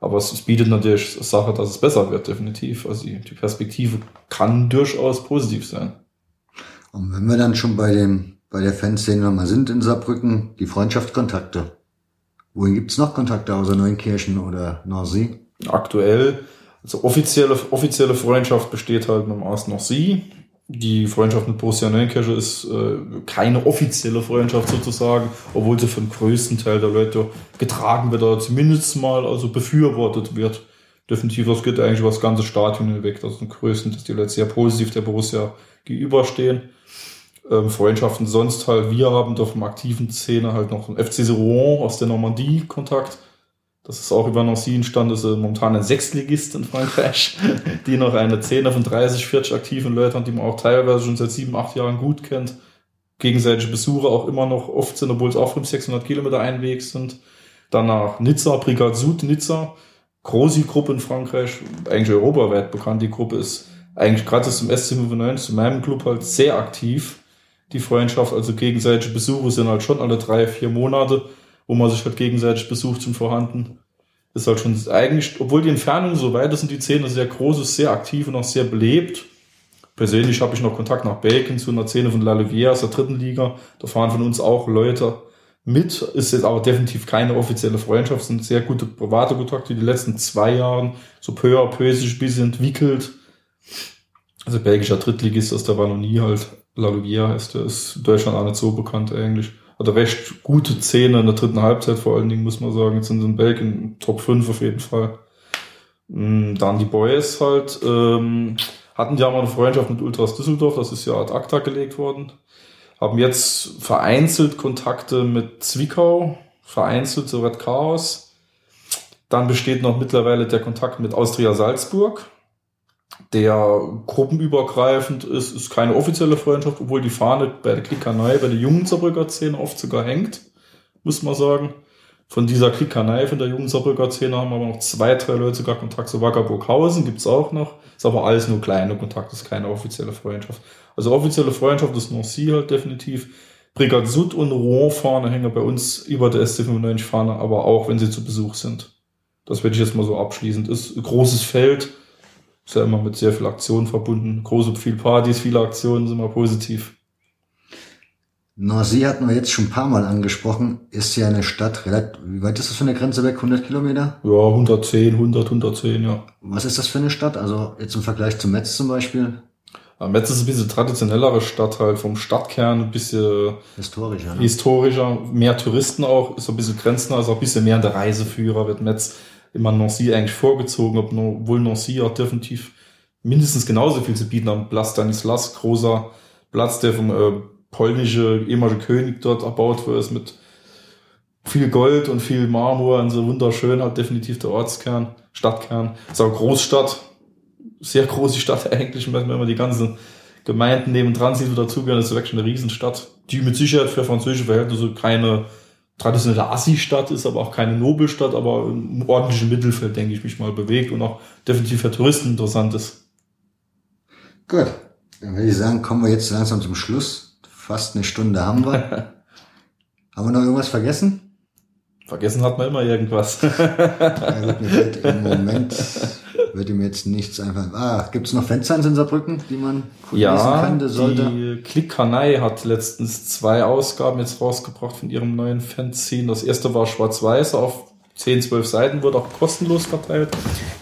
Aber es, es bietet natürlich Sache, dass es besser wird, definitiv. Also die, die Perspektive kann durchaus positiv sein. Und wenn wir dann schon bei dem, bei der Fanszene nochmal sind in Saarbrücken, die Freundschaftskontakte. Wohin gibt's noch Kontakte außer Neunkirchen oder Nancy? Aktuell, also offizielle, offizielle Freundschaft besteht halt mit dem aus Nancy. Die Freundschaft mit Borussia Neunkirche ist äh, keine offizielle Freundschaft sozusagen, obwohl sie vom größten Teil der Leute getragen wird oder zumindest mal also befürwortet wird. Definitiv, das geht eigentlich über das ganze Stadion hinweg. Das ist größten, dass die Leute sehr positiv der Borussia gegenüberstehen. Ähm, Freundschaften sonst halt, wir haben da vom aktiven Szene halt noch einen FC Rouen aus der Normandie Kontakt das ist auch über Nancy entstanden, das ist momentan ein Sechstligist in Frankreich, die noch eine Szene von 30, 40 aktiven Leuten die man auch teilweise schon seit sieben, acht Jahren gut kennt. Gegenseitige Besuche auch immer noch oft sind, obwohl es auch 500, 600 Kilometer ein Weg sind. Danach Nizza, Brigade Sud Nizza, große Gruppe in Frankreich, eigentlich europaweit bekannt. Die Gruppe ist eigentlich gerade zum SC95, zu meinem Club halt sehr aktiv. Die Freundschaft, also gegenseitige Besuche sind halt schon alle drei, vier Monate wo man sich halt gegenseitig besucht zum Vorhanden. Ist halt schon eigentlich, obwohl die Entfernung so weit ist, sind die Szene sehr groß, ist sehr aktiv und auch sehr belebt. Persönlich habe ich noch Kontakt nach Belgien zu einer Szene von La Louvière aus der dritten Liga. Da fahren von uns auch Leute mit. Ist jetzt aber definitiv keine offizielle Freundschaft, sind sehr gute private Kontakte, die, die letzten zwei Jahren so peu à peu sich ein bisschen entwickelt. Also belgischer Drittligist aus der Wallonie halt. La Louvière ist, der ist in Deutschland auch nicht so bekannt eigentlich hatte recht gute Szene in der dritten Halbzeit vor allen Dingen, muss man sagen. Jetzt sind sie in Belgien Top 5 auf jeden Fall. Mm, dann die Boys halt, ähm, hatten ja mal eine Freundschaft mit Ultras Düsseldorf, das ist ja ad acta gelegt worden. Haben jetzt vereinzelt Kontakte mit Zwickau, vereinzelt so Red Chaos. Dann besteht noch mittlerweile der Kontakt mit Austria Salzburg der gruppenübergreifend ist, ist keine offizielle Freundschaft, obwohl die Fahne bei der Klickanei, bei der jungen Saarbrücker Szene oft sogar hängt, muss man sagen. Von dieser Klickanei, von der jungen Saarbrücker Szene haben aber noch zwei, drei Leute sogar Kontakt zu Wackerburghausen, gibt's auch noch. Ist aber alles nur kleine Kontakt, ist keine offizielle Freundschaft. Also offizielle Freundschaft ist Nancy halt definitiv. Brigade Sud und Rouen-Fahne hängen bei uns über der SC95-Fahne, aber auch, wenn sie zu Besuch sind. Das werde ich jetzt mal so abschließend. Ist ein großes Feld, ist ja immer mit sehr viel Aktion verbunden. Große, viel Partys, viele Aktionen sind immer positiv. Nancy hatten wir jetzt schon ein paar Mal angesprochen. Ist ja eine Stadt relativ, wie weit ist das von der Grenze weg? 100 Kilometer? Ja, 110, 100, 110, ja. Was ist das für eine Stadt? Also jetzt im Vergleich zu Metz zum Beispiel? Ja, Metz ist ein bisschen traditionellere Stadt halt, vom Stadtkern ein bisschen historischer, ne? historischer, mehr Touristen auch, ist ein bisschen grenzner, also auch ein bisschen mehr der Reiseführer wird Metz immer Nancy eigentlich vorgezogen, obwohl Nancy auch definitiv mindestens genauso viel zu bieten haben. Platz Stanislas, großer Platz, der vom äh, polnische ehemalige König dort erbaut wird, mit viel Gold und viel Marmor und so wunderschön, hat definitiv der Ortskern, Stadtkern. Ist auch Großstadt, sehr große Stadt eigentlich, wenn man die ganzen Gemeinden nebendran sieht, wo dazugehören, ist wirklich eine Riesenstadt, die mit Sicherheit für französische Verhältnisse keine traditionelle Assi-Stadt ist, aber auch keine Nobelstadt, aber im ordentlichen Mittelfeld, denke ich, mich mal bewegt und auch definitiv für Touristen interessant ist. Gut, dann würde ich sagen, kommen wir jetzt langsam zum Schluss. Fast eine Stunde haben wir. haben wir noch irgendwas vergessen? Vergessen hat man immer irgendwas. ja, gut, mir fällt im Moment würde mir jetzt nichts einfach. Ah, gibt es noch Fenster in Saarbrücken, die man ja, lesen könnte, sollte? Die Klickkanei hat letztens zwei Ausgaben jetzt rausgebracht von ihrem neuen Fanzine. Das erste war schwarz-weiß auf 10, 12 Seiten, wurde auch kostenlos verteilt.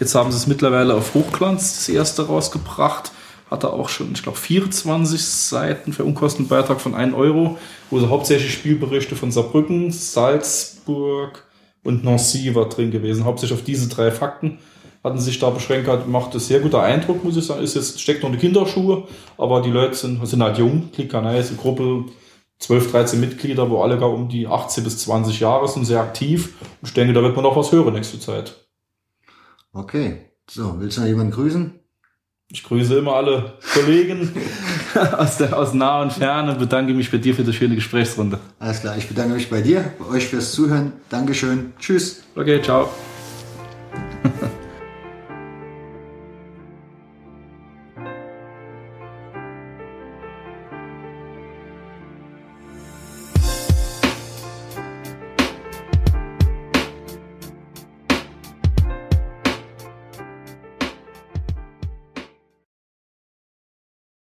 Jetzt haben sie es mittlerweile auf Hochglanz das erste rausgebracht. Hatte auch schon, ich glaube, 24 Seiten für Unkostenbeitrag von 1 Euro, wo sie hauptsächlich Spielberichte von Saarbrücken, Salzburg und Nancy war drin gewesen. Hauptsächlich auf diese drei Fakten hatten sich da beschränkt, hat, macht es sehr guter Eindruck, muss ich sagen. Ist jetzt, steckt noch eine Kinderschuhe, aber die Leute sind, sind halt jung. Klickanei ist eine Gruppe, 12, 13 Mitglieder, wo alle gar um die 18 bis 20 Jahre sind, sehr aktiv. Und ich denke, da wird man noch was hören nächste Zeit. Okay. So, willst du noch jemanden grüßen? Ich grüße immer alle Kollegen aus, der, aus nah und ferne. Bedanke mich bei dir für die schöne Gesprächsrunde. Alles klar, ich bedanke mich bei dir, bei euch fürs Zuhören. Dankeschön. Tschüss. Okay, ciao.